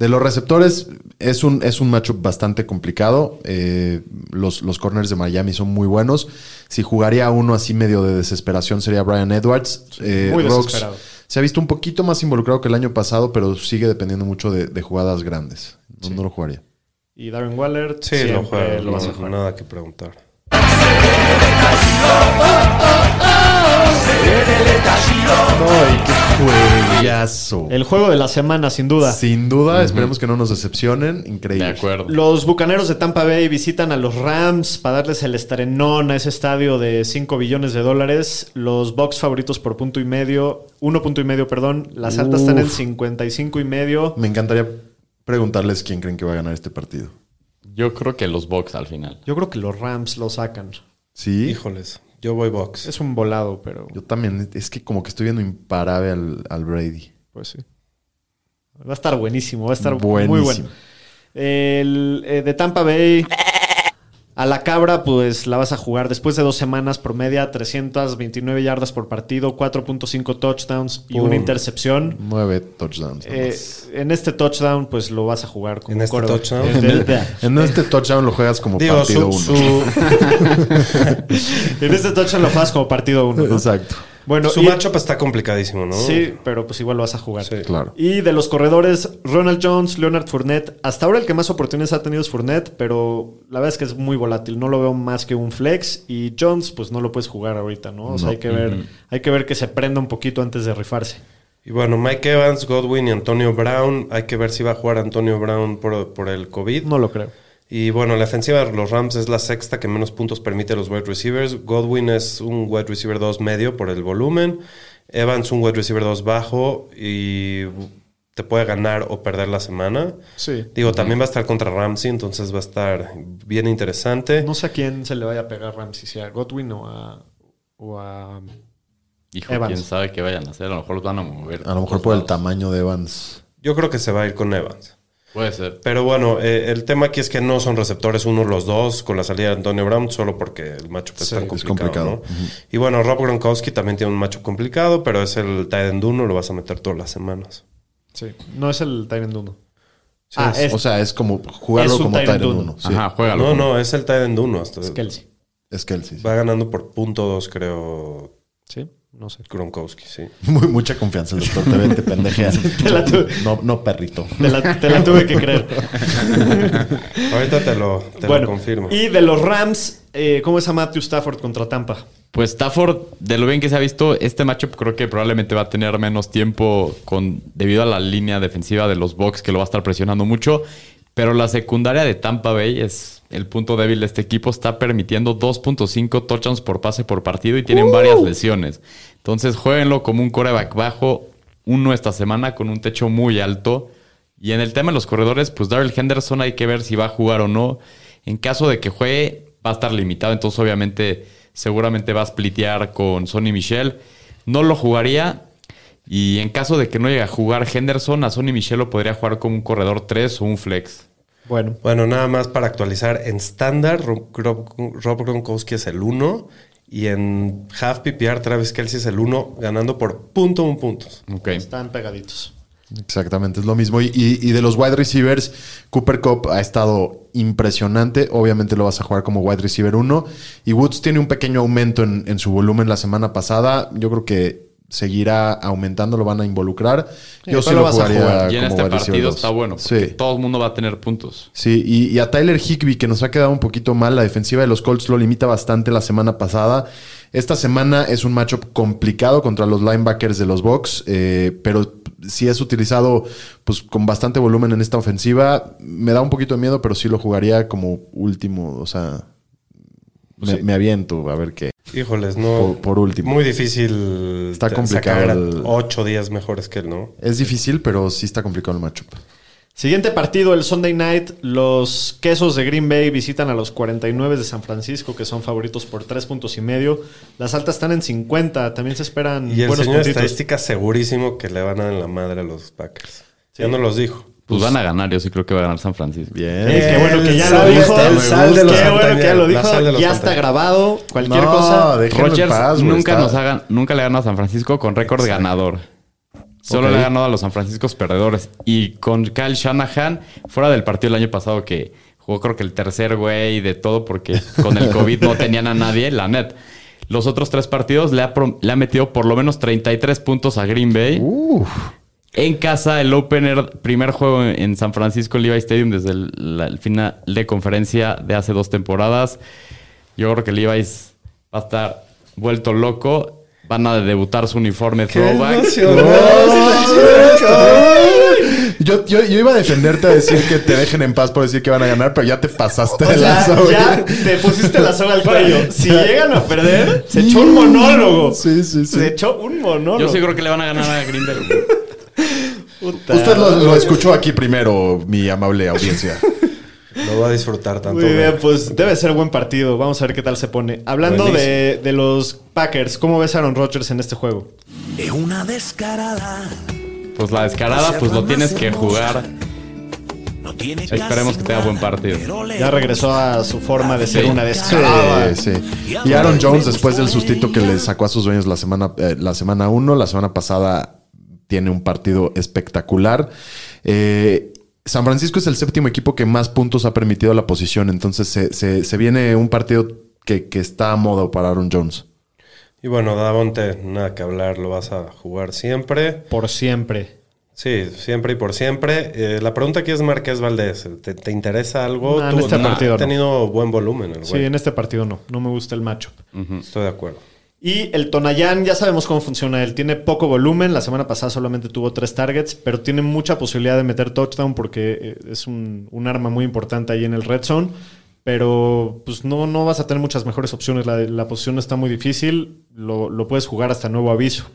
B: De los receptores, es un, es un matchup bastante complicado. Eh, los, los corners de Miami son muy buenos. Si jugaría uno así medio de desesperación sería Brian Edwards. Eh,
A: muy
B: Rocks
A: desesperado.
B: se ha visto un poquito más involucrado que el año pasado, pero sigue dependiendo mucho de, de jugadas grandes. No, no lo jugaría.
A: Y Darren Waller,
D: Sí,
A: siempre
D: lo juega.
A: lo vas a
D: no,
A: jugar.
D: nada que preguntar.
B: ¡Ay, qué juegazo!
A: El juego de la semana, sin duda.
B: Sin duda, esperemos que no nos decepcionen. Increíble.
C: De acuerdo.
A: Los bucaneros de Tampa Bay visitan a los Rams para darles el estrenón a ese estadio de 5 billones de dólares. Los Bucks favoritos por punto y medio, uno punto y medio, perdón. Las altas están en
B: Uf.
A: 55 y medio.
B: Me encantaría preguntarles quién creen que va a ganar este partido.
C: Yo creo que los Bucks al final.
A: Yo creo que los Rams lo sacan.
B: Sí.
D: Híjoles, yo voy box.
A: Es un volado, pero
B: Yo también. Es que como que estoy viendo imparable al, al Brady.
A: pues sí. Va a estar buenísimo, va a estar muy bueno. El eh, de Tampa Bay a la cabra, pues la vas a jugar después de dos semanas, promedia 329 yardas por partido, 4.5 touchdowns y
D: Pum.
A: una intercepción.
B: Nueve touchdowns.
A: Eh, en este touchdown, pues lo vas a jugar como
D: ¿En este
A: quarterback.
D: touchdown?
A: En, el-
B: en este touchdown lo juegas como
D: Digo,
B: partido
D: su,
B: uno.
D: su-
A: en este touchdown lo juegas como partido uno. ¿no?
B: Exacto.
A: Bueno,
D: Su
A: y-
D: matchup está complicadísimo, ¿no?
A: Sí, pero pues igual lo vas a jugar.
D: Sí.
B: Claro.
A: Y de los corredores, Ronald Jones, Leonard Fournette. Hasta ahora el que más oportunidades ha tenido es Fournette, pero la verdad es que es muy volátil. No lo veo más que un flex. Y Jones, pues no lo puedes jugar ahorita, ¿no? O sea,
B: No.
A: hay que ver, hay que ver que se prenda un poquito antes de rifarse.
D: Y bueno, Mike Evans, Godwin y Antonio Brown. Hay que ver si va a jugar Antonio Brown por, por el COVID.
A: No lo creo.
D: Y bueno, la ofensiva de los Rams es la sexta que menos puntos permite a los wide receivers. Godwin es un wide receiver 2 medio por el volumen. Evans un wide receiver 2 bajo y te puede ganar o perder la semana.
A: Sí.
D: Digo, también va a estar contra Ramsey, entonces va a estar bien interesante.
A: No sé a quién se le vaya a pegar Ramsey, si a Godwin o a. O a
C: Hijo,
A: Evans.
C: quién sabe qué vayan a hacer. A lo mejor los van a mover.
B: A lo mejor por el tamaño de Evans.
D: Yo creo que se va a ir con Evans.
C: Puede ser.
D: Pero bueno, eh, el tema aquí es que no son receptores uno los dos con la salida de Antonio Brown, solo porque el macho es
B: Sí,
D: tan
B: es
D: complicado.
B: complicado.
D: ¿no? Y bueno, Rob Gronkowski también tiene un macho complicado, pero es el tight end uno, lo vas a meter todas las semanas.
A: Sí. No es el 1.
D: Sí,
A: ah,
D: es-
A: es,
B: O sea, es como jugarlo
A: Es un
B: como
A: uno.
B: 1. Sí.
C: Ajá, juégalo.
D: No, no, es el uno. Hasta-
A: es Kelsey.
B: Es Kelsey. sí.
D: Va ganando por punto dos, creo,
A: Sí, no sé.
D: Gronkowski, sí.
B: Muy, mucha confianza el doctor. Te, ve, te pendejea.
A: la tuve.
B: no, no, perrito.
A: Te la, te la tuve que creer.
D: Ahorita te lo, te
A: bueno,
D: lo confirmo.
A: y de los Rams, eh, ¿cómo es a Matthew Stafford contra Tampa?
C: Pues Stafford, de lo bien que se ha visto, este matchup creo que probablemente va a tener menos tiempo con, debido a la línea defensiva de los Bucks que lo va a estar presionando mucho. Pero la secundaria de Tampa Bay es el punto débil de este equipo. Está permitiendo 2.5 touchdowns por pase por partido y tienen varias lesiones. Entonces jueguenlo como un coreback bajo, uno esta semana con un techo muy alto. Y en el tema de los corredores, pues Daryl Henderson hay que ver si va a jugar o no. En caso de que juegue, va a estar limitado. Entonces, obviamente, seguramente va a splitear con Sonny Michel. No lo jugaría. Y en caso de que no llegue a jugar Henderson, a Sonny Michel lo podría jugar como un corredor 3 o un flex.
A: Bueno,
D: Bueno, nada más para actualizar. En estándar, Rob, Rob- Rob Gronkowski es el 1. Y en half PPR, Travis Kelsey es el 1, ganando por punto un puntos.
C: Ok.
A: están pegaditos.
B: Exactamente, es lo mismo. Y, y- y de los wide receivers, Cooper Cup ha estado impresionante. Obviamente lo vas a jugar como wide receiver 1. Y Woods tiene un pequeño aumento en, en su volumen la semana pasada. Yo creo que seguirá aumentando, lo van a involucrar.
A: Sí,
B: Yo sí lo
A: vas a
B: jugaría
A: jugar.
C: Y en
B: como
C: este partido está bueno. Porque
B: Sí.
C: todo el mundo va a tener puntos.
B: Sí, y, y a Tyler Higby, que nos ha quedado un poquito mal, la defensiva de los Colts lo limita bastante la semana pasada. Esta semana es un matchup complicado contra los linebackers de los Bucks, eh, pero si es utilizado pues con bastante volumen en esta ofensiva, me da un poquito de miedo, pero sí lo jugaría como último, o sea, me, me aviento a ver qué.
D: Híjoles, no.
B: Por- por último.
D: Muy difícil
B: Está complicado
D: sacar
B: el-
D: ocho días mejores que él, ¿no?
B: Es difícil, pero sí está complicado el matchup.
A: Siguiente partido, el Sunday Night. Los quesos de Green Bay visitan a los 49 de San Francisco, que son favoritos por 3 puntos y medio. Las altas están en 50. También se esperan
D: Y el
A: buenos
D: señor
A: puntitos.
D: estadística segurísimo que le van a dar en la madre a los Packers. Ya no los dijo.
C: Pues van a ganar. Yo sí creo que va a ganar San Francisco.
B: Bien.
A: Eh, qué bueno que ya lo dijo.
D: el sal de los
A: Qué bueno que ya lo dijo. Ya está
D: Santander.
A: grabado. Cualquier
B: No,
A: cosa.
C: Rogers
B: paz,
C: nunca,
B: está-
C: nos hagan, nunca le ganó a San Francisco con récord ganador. Solo le ha ganado a los San Franciscos perdedores. Y con Kyle Shanahan, fuera del partido el año pasado que jugó creo que el tercer güey de todo porque con el COVID no tenían a nadie, la net. Los otros tres partidos le ha, le ha metido por lo menos 33 puntos a Green Bay.
B: Uf.
C: En casa, el opener, primer juego en San Francisco Levi Stadium desde el, la- el final de conferencia de hace dos temporadas. Yo creo que Levi's va a estar vuelto loco. Van a debutar su uniforme throwback.
B: Yo, yo, yo iba a defenderte a decir que te dejen en paz por decir que van a ganar, pero ya te pasaste
A: O
B: de
A: sea,
B: lanza, güey.
A: ya te pusiste la soga al cuello. Si llegan a perder, se echó un monólogo.
B: Sí, sí, sí.
A: Se echó un monólogo.
C: Yo sí creo que le van a ganar a Green Bay.
A: Puta.
B: Usted lo, lo escuchó aquí primero, mi amable audiencia.
D: Lo va a disfrutar tanto.
A: Muy bien, pues debe ser buen partido. Vamos a ver qué tal se pone. Hablando de, de los Packers, ¿cómo ves a Aaron Rodgers en este juego?
F: Es una descarada.
C: Pues la descarada, pues lo tienes que jugar.
F: No tiene
C: Esperemos que tenga buen partido.
A: Ya regresó a su forma de ser
C: Sí.
A: una descarada.
B: Sí, sí. Y Aaron Jones, después del sustito que le sacó a sus dueños la semana, eh, la semana 1, la semana pasada tiene un partido espectacular. Eh, San Francisco es el séptimo equipo que más puntos ha permitido a la posición. Entonces se, se- se viene un partido que, que está a modo para Aaron Jones.
D: Y bueno, Davonte, nada que hablar, lo vas a jugar siempre.
A: Por siempre.
D: Sí, siempre y por siempre. Eh, la pregunta aquí es Marqués Valdés. ¿Te, te interesa algo?
A: No, en este
D: no,
A: partido
D: ha
A: no.
D: tenido buen volumen el
A: Sí, en este partido no. No me gusta el matchup.
D: Estoy de acuerdo.
A: Y el Tonayán, ya sabemos cómo funciona él. Tiene poco volumen. La semana pasada solamente tuvo tres targets, pero tiene mucha posibilidad de meter touchdown porque eh, es un, arma muy importante ahí en el red zone. Pero pues no, no vas a tener muchas mejores opciones. La, la posición está muy difícil. Lo, lo puedes jugar hasta nuevo aviso.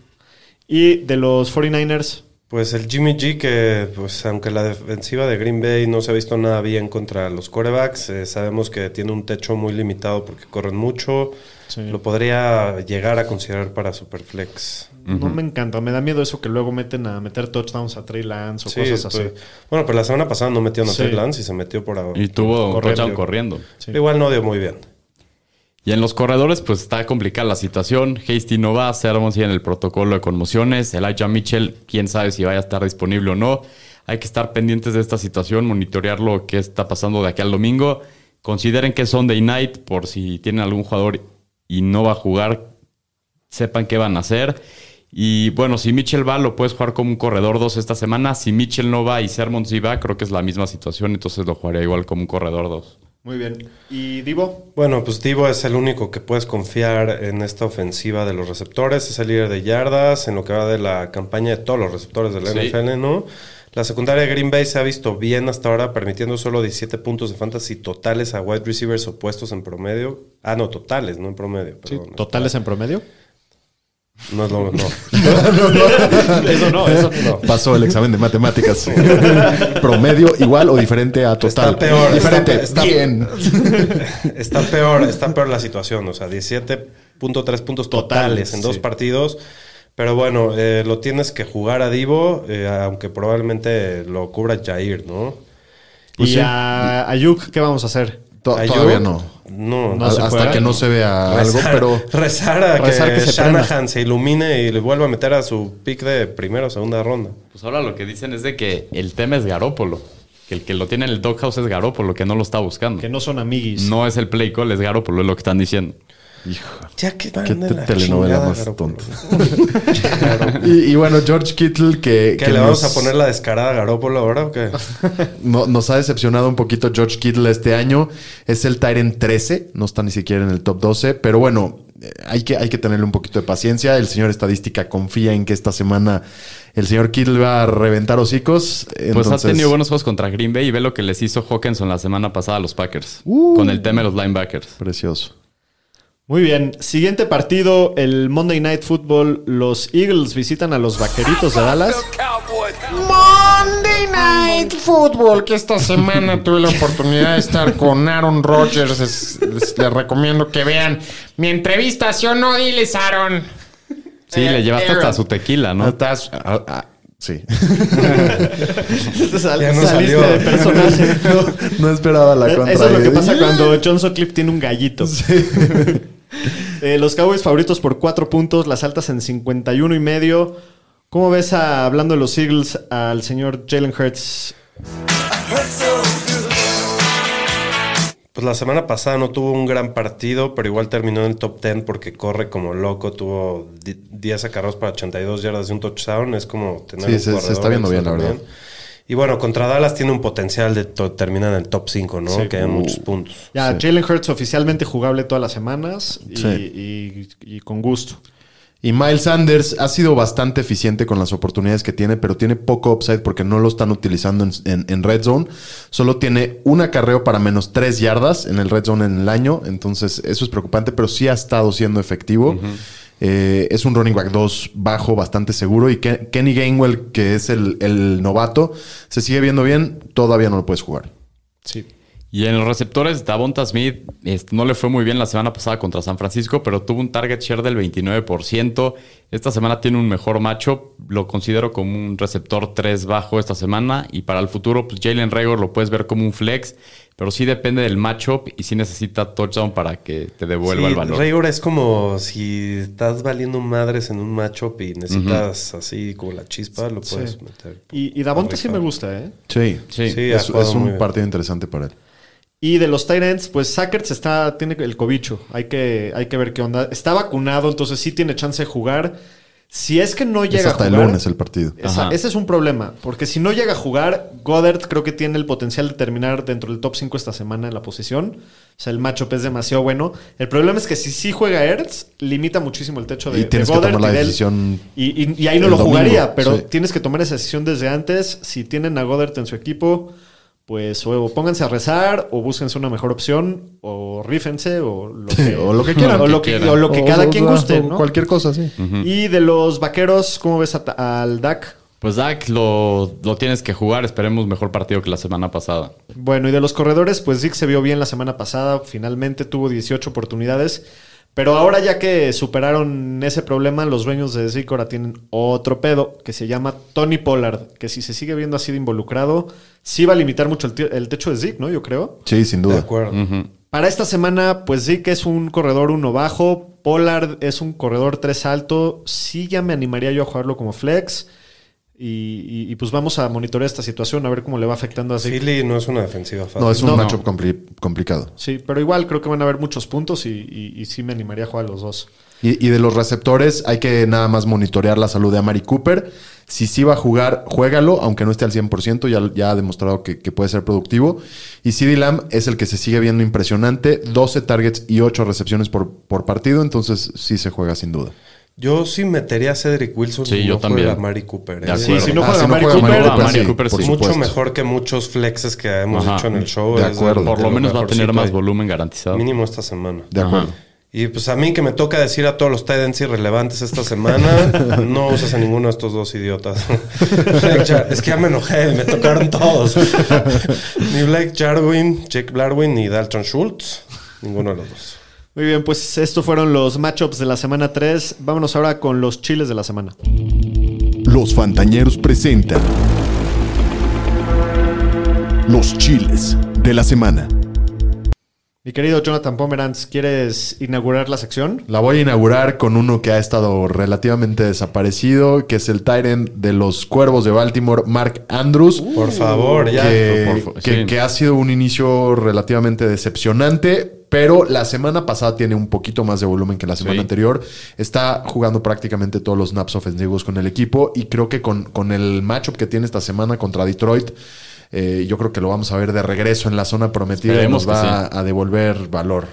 A: Y de los 49ers,
D: Pues el Jimmy G, que pues aunque la defensiva de Green Bay no se ha visto nada bien contra los quarterbacks, eh, sabemos que tiene un techo muy limitado porque corren mucho.
A: Sí.
D: Lo podría llegar a considerar para Superflex.
A: no me encanta. Me da miedo eso que luego meten a meter touchdowns a Trey Lance o
D: Sí,
A: cosas así.
D: pues, bueno, pero la semana pasada no metieron a
A: Sí.
D: Trey Lance y se metió por ahora.
C: Y tuvo un
A: Corriendo.
C: touchdown corriendo.
A: Sí.
D: Igual no dio muy bien.
C: Y en los corredores, pues está complicada la situación. Hasty no va, Sermon sigue en el protocolo de conmociones. Elijah Mitchell, quién sabe si vaya a estar disponible o no. Hay que estar pendientes de esta situación, monitorear lo que está pasando de aquí al domingo. Consideren que es Sunday night por si tienen algún jugador y no va a jugar, sepan qué van a hacer. Y bueno, si Mitchell va, lo puedes jugar como un corredor 2 esta semana. Si Mitchell no va y Sermon sí va, creo que es la misma situación, entonces lo jugaría igual como un corredor 2.
A: Muy bien. ¿Y Divo?
D: Bueno, pues Divo es el único que puedes confiar en esta ofensiva de los receptores. Es el líder de yardas en lo que va de la campaña de todos los receptores del
C: Sí.
D: NFL, ¿no? La secundaria de Green Bay se ha visto bien hasta ahora, permitiendo solo 17 puntos de fantasy totales a wide receivers opuestos en promedio. Ah, no, totales, no en promedio.
A: Sí,
D: perdón.
A: ¿Totales en promedio?
D: No es lo no.
A: eso no, eso no.
B: Pasó el examen de matemáticas. Promedio igual o diferente a total.
D: Está peor,
B: Diferente.
D: está- está-
B: Bien.
D: está peor, está peor la situación. O sea, 17.3 puntos totales en dos
A: sí.
D: partidos. Pero bueno, eh, lo tienes que jugar a Divo, eh, aunque probablemente lo cubra Jair, ¿no?
B: Pues
A: ¿Y
B: sí.
A: a Ayuk qué vamos a hacer?
B: To-
D: Ayuk,
B: todavía no.
D: No,
A: No se
B: hasta
A: puede.
B: que no se vea algo, pero
D: rezar a
A: Rezar
D: que,
A: que se
D: Shanahan
A: prenda.
D: se ilumine y le vuelva a meter a su pick de primera o segunda ronda.
C: Pues ahora lo que dicen es de que el tema es Garópolo. Que el que lo tiene en el doghouse es Garópolo, que no lo está buscando.
A: Que no son amiguis.
C: No es el play call, es Garópolo, es lo que están diciendo.
D: Ya que van
B: qué
D: de la
B: telenovela
D: chingada,
B: más tonta. y, y bueno, George Kittle, que,
D: ¿Qué,
B: que
D: le vamos a poner la descarada a Garópolo ahora o qué?
B: no- nos ha decepcionado un poquito George Kittle este año. Es el Tyrant 13, no está ni siquiera en el top 12, pero bueno, eh, hay que, hay que tenerle un poquito de paciencia. El señor estadística confía en que esta semana el señor Kittle va a reventar hocicos.
C: Pues
B: Entonces,
C: ha tenido buenos juegos contra Green Bay y ve lo que les hizo Hawkinson la semana pasada a los Packers.
B: Uh.
C: Con el tema de los linebackers.
B: Precioso.
A: Muy bien. Siguiente partido, el Monday Night Football. Los Eagles visitan a los Vaqueritos de Dallas.
H: Monday Night Football, que esta semana tuve la oportunidad de estar con Aaron Rodgers. Es- les, les recomiendo que vean mi entrevista, ¿sí o no? Diles, Aaron.
C: Sí,
H: Eh,
C: le llevaste
H: Aaron.
C: hasta su tequila, ¿no?
B: Estás- ah, ah, sí.
A: Sal-
D: Ya no
A: saliste
D: salió.
A: de personaje.
B: no esperaba la contra.
A: Eso es lo que pasa cuando John Sutcliffe tiene un gallito. Eh, los Cowboys favoritos por 4 puntos, las altas en 51 y medio. ¿Cómo ves, a- hablando de los Eagles, al señor Jalen Hurts?
D: Pues la semana pasada no tuvo un gran partido, pero igual terminó en el top 10 porque corre como loco. Tuvo di- 10 acarreos para 82 yardas y un touchdown. Es como tener
B: Sí,
D: un
B: se- se está viendo bien, la verdad.
D: también. Y bueno, contra Dallas tiene un potencial de to- terminar en el top 5, ¿no?
A: Sí.
D: Que hay
B: Uh.
D: muchos puntos.
A: Ya, Jalen Hurts oficialmente jugable todas las semanas y,
B: Sí.
A: y- y con gusto.
B: Y Miles Sanders ha sido bastante eficiente con las oportunidades que tiene, pero tiene poco upside porque no lo están utilizando en, en- en red zone. Solo tiene un acarreo para menos tres yardas en el red zone en el año. Entonces, eso es preocupante, pero sí ha estado siendo efectivo. Eh, es un running back 2 bajo, bastante seguro. Y Ke- Kenny Gainwell, que es el, el novato, se sigue viendo bien. Todavía no lo puedes jugar.
A: Sí.
C: Y en los receptores, Davonta Smith este, no le fue muy bien la semana pasada contra San Francisco, pero tuvo un target share del 29%. Esta semana tiene un mejor matchup. Lo considero como un receptor 3 bajo esta semana. Y para el futuro, pues Jalen Rager lo puedes ver como un flex, pero sí depende del matchup y sí necesita touchdown para que te devuelva
D: Sí,
C: el valor.
D: Rager es como si estás valiendo madres en un matchup y necesitas así como la chispa, lo puedes
A: Sí.
D: meter.
A: Y, y Davonta sí me gusta, ¿eh?
B: Sí,
C: Sí.
B: Es, es un
D: bien.
B: partido interesante para él.
A: Y de los Tyrants, pues Sackers está, tiene el cobicho. Hay que, hay que ver qué onda. Está vacunado, entonces sí tiene chance de jugar. Si es que no llega
B: Es hasta
A: a
B: el
A: jugar.
B: lunes el partido.
A: esa- ese es un problema. Porque si no llega a jugar, Goddard creo que tiene el potencial de terminar dentro del top 5 esta semana en la posición. O sea, el matchup es demasiado bueno. El problema es que si sí juega Ertz, limita muchísimo el techo de,
B: Y
A: de
B: tienes que
A: Goddard
B: tomar la
A: y
B: decisión
A: Y, y- y ahí no
B: el
A: lo
B: domingo,
A: jugaría, pero
B: sí.
A: tienes que tomar esa decisión desde antes. Si tienen a Goddard en su equipo, pues o pónganse a rezar, o búsquense una mejor opción, o rífense, o lo que,
B: O lo que quieran.
A: O lo que, o lo que
B: O-
A: cada
B: o-
A: quien guste, ¿no?
B: Cualquier cosa, sí.
A: Y de los vaqueros, ¿cómo ves a- al DAC?
C: Pues Dak lo, lo tienes que jugar. Esperemos mejor partido que la semana pasada.
A: Bueno, y de los corredores, pues Zeke se vio bien la semana pasada, finalmente tuvo 18 oportunidades, pero ahora ya que superaron ese problema, los dueños de Zeke ahora tienen otro pedo que se llama Tony Pollard, que si se sigue viendo así de involucrado, sí va a limitar mucho el, el techo de Zeke, ¿no? Yo creo.
B: Sí, sin
D: De
B: duda.
D: acuerdo.
C: Ujú.
A: Para esta semana, pues Zeke es un corredor uno bajo, Pollard es un corredor 3 alto, sí ya me animaría yo a jugarlo como flex. Y, y- y, pues vamos a monitorear esta situación, a ver cómo le va afectando a.
D: Philly no es una defensiva fácil.
B: No, es un
A: No.
B: matchup compli- complicado.
A: Sí, pero igual creo que van a haber muchos puntos y, y- y sí me animaría a jugar a los dos.
B: Y, y de los receptores, hay que nada más monitorear la salud de Amari Cooper. Si sí va a jugar, juégalo, aunque no esté al 100%, ya, ya ha demostrado que, que puede ser productivo. Y CD Lamb es el que se sigue viendo impresionante, 12 targets y 8 recepciones por, por partido, entonces sí se juega sin duda.
D: Yo sí metería a Cedric Wilson
C: Sí,
D: si
C: yo
D: no
C: también.
D: juega Mari Cooper.
C: De
D: ¿eh?
C: acuerdo.
A: Sí, si no
B: Ah,
A: juega
B: no
A: Cooper,
C: a Amari
B: sí,
C: Cooper sí.
D: Mucho
B: supuesto.
D: mejor que muchos flexes que hemos
C: Ajá.
D: hecho en el show.
B: De
D: Es
B: acuerdo.
D: de-
C: Por
D: de
C: lo menos va a tener más volumen garantizado.
D: Mínimo esta semana.
B: De acuerdo.
D: Y pues a mí que me toca decir a todos los Titans irrelevantes esta semana, no usas a ninguno de estos dos idiotas. Es que ya me enojé, me tocaron todos. ni Blake Jarwin, Jake Blarwin, ni Dalton Schultz. Ninguno de los dos.
A: Muy bien, pues estos fueron los matchups de la semana 3. Vámonos ahora con los chiles de la semana.
E: Los Fantañeros presentan Los Chiles de la Semana.
A: Mi querido Jonathan Pomeranz, ¿quieres inaugurar la sección?
B: La voy a inaugurar con uno que ha estado relativamente desaparecido, que es el Tyrant de los Cuervos de Baltimore, Mark Andrews.
D: Por favor, ya.
B: que,
C: por fa-
B: que-
C: sí.
B: que ha sido un inicio relativamente decepcionante, pero la semana pasada tiene un poquito más de volumen que la semana
C: Sí.
B: anterior. Está jugando prácticamente todos los snaps ofensivos con el equipo y creo que con, con el matchup que tiene esta semana contra Detroit, eh, yo creo que lo vamos a ver de regreso en la zona prometida y nos va a devolver valor.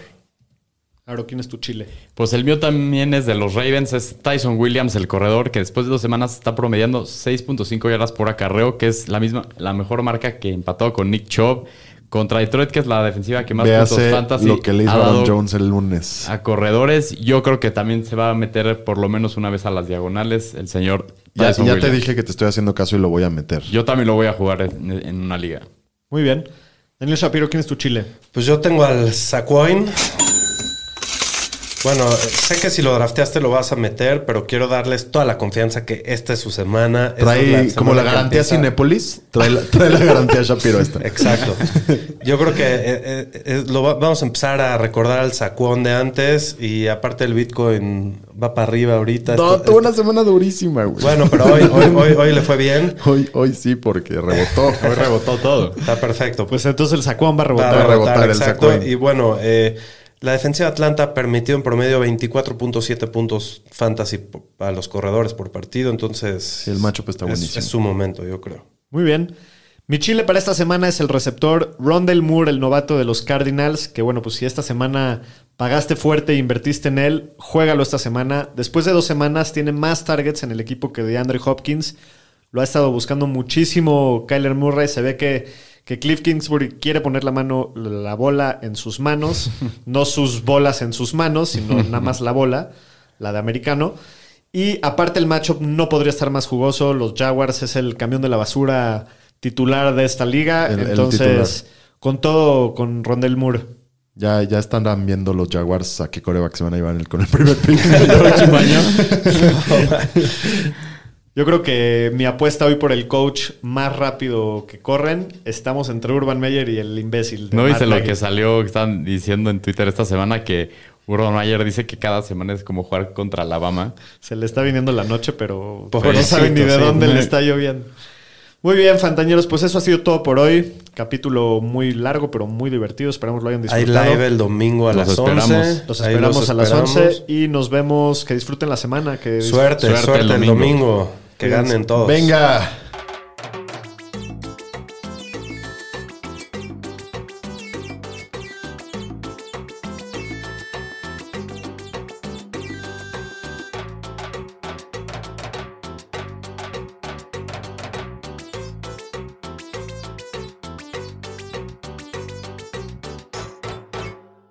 A: Aro, ¿quién es tu chile?
C: Pues el mío también es de los Ravens, es Tyson Williams, el corredor, que después de dos semanas está promediando 6.5 yardas por acarreo, que es la misma, la mejor marca que empató con Nick Chubb. Contra Detroit, que es la defensiva que más puntos fantasy
B: lo que le hizo Aaron
C: dado
B: Jones el lunes.
C: a corredores. Yo creo que también se va a meter por lo menos una vez a las diagonales el señor
B: Ya,
C: Tyson
B: ya te dije que te estoy haciendo caso y lo voy a meter.
C: Yo también lo voy a jugar en, en una liga.
A: Muy bien. Daniel Shapiro, ¿quién es tu chile?
D: Pues yo tengo al Saquoin. Bueno, eh, sé que si lo drafteaste lo vas a meter, pero quiero darles toda la confianza que esta es su semana.
B: Trae
D: es
B: como la garantía
D: empieza-
B: Cinépolis, trae la, trae la garantía Shapiro esta.
D: Exacto. Yo creo que eh, eh, lo va- vamos a empezar a recordar al sacuón de antes y aparte el Bitcoin va para arriba ahorita.
B: No,
D: Esto-
B: tuvo
D: esto-
B: una semana durísima, güey.
D: Bueno, pero hoy, hoy, hoy, hoy le fue bien.
B: Hoy, hoy sí, porque rebotó.
C: Hoy rebotó todo.
D: Está perfecto.
A: Pues entonces el Sacuán va a
D: Va
A: rebotar.
D: a
B: rebotar
D: rebotar,
B: el
D: exacto. Y bueno, eh, la defensiva de Atlanta ha permitido en promedio 24.7 puntos fantasy a los corredores por partido. Entonces,
B: el matchup está
D: es-
B: buenísimo.
D: Es, su momento, yo creo.
A: Muy bien. Mi chile para esta semana es el receptor Rondell Moore, el novato de los Cardinals. Que bueno, pues si esta semana pagaste fuerte e invertiste en él, juégalo esta semana. Después de dos semanas tiene más targets en el equipo que de Andre Hopkins. Lo ha estado buscando muchísimo Kyler Murray. Se ve que, que Cliff Kingsbury quiere poner la mano, la bola en sus manos. no sus bolas en sus manos, sino nada más la bola, la de americano. Y aparte el matchup no podría estar más jugoso. Los Jaguars es el camión de la basura titular de esta liga.
B: El- el
A: Entonces, con todo, con Rondell Moore.
B: Ya, ya están viendo los Jaguars a qué coreback se van a llevar el- con el primer pick.
A: Yo creo que mi apuesta hoy por el coach más rápido que corren, estamos entre Urban Meyer y el imbécil. de
C: ¿No viste lo que salió, que están diciendo en Twitter esta semana que Urban Meyer dice que cada semana es como jugar contra Alabama?
A: Se le está viniendo la noche, pero, no saben ni de
D: sí.
A: dónde le está lloviendo. Muy bien, Fantañeros, pues eso ha sido todo por hoy. Capítulo muy largo, pero muy divertido. Esperamos lo hayan
D: Hay
A: disfrutado.
D: live el domingo a
C: Los
D: las
C: esperamos.
D: 11.
A: Los esperamos a las
D: esperamos.
A: 11 y nos vemos. Que disfruten la semana. Que
D: Suerte,
C: Suerte
D: suerte,
C: el
D: el
C: domingo.
D: Que ganen todos.
B: Venga.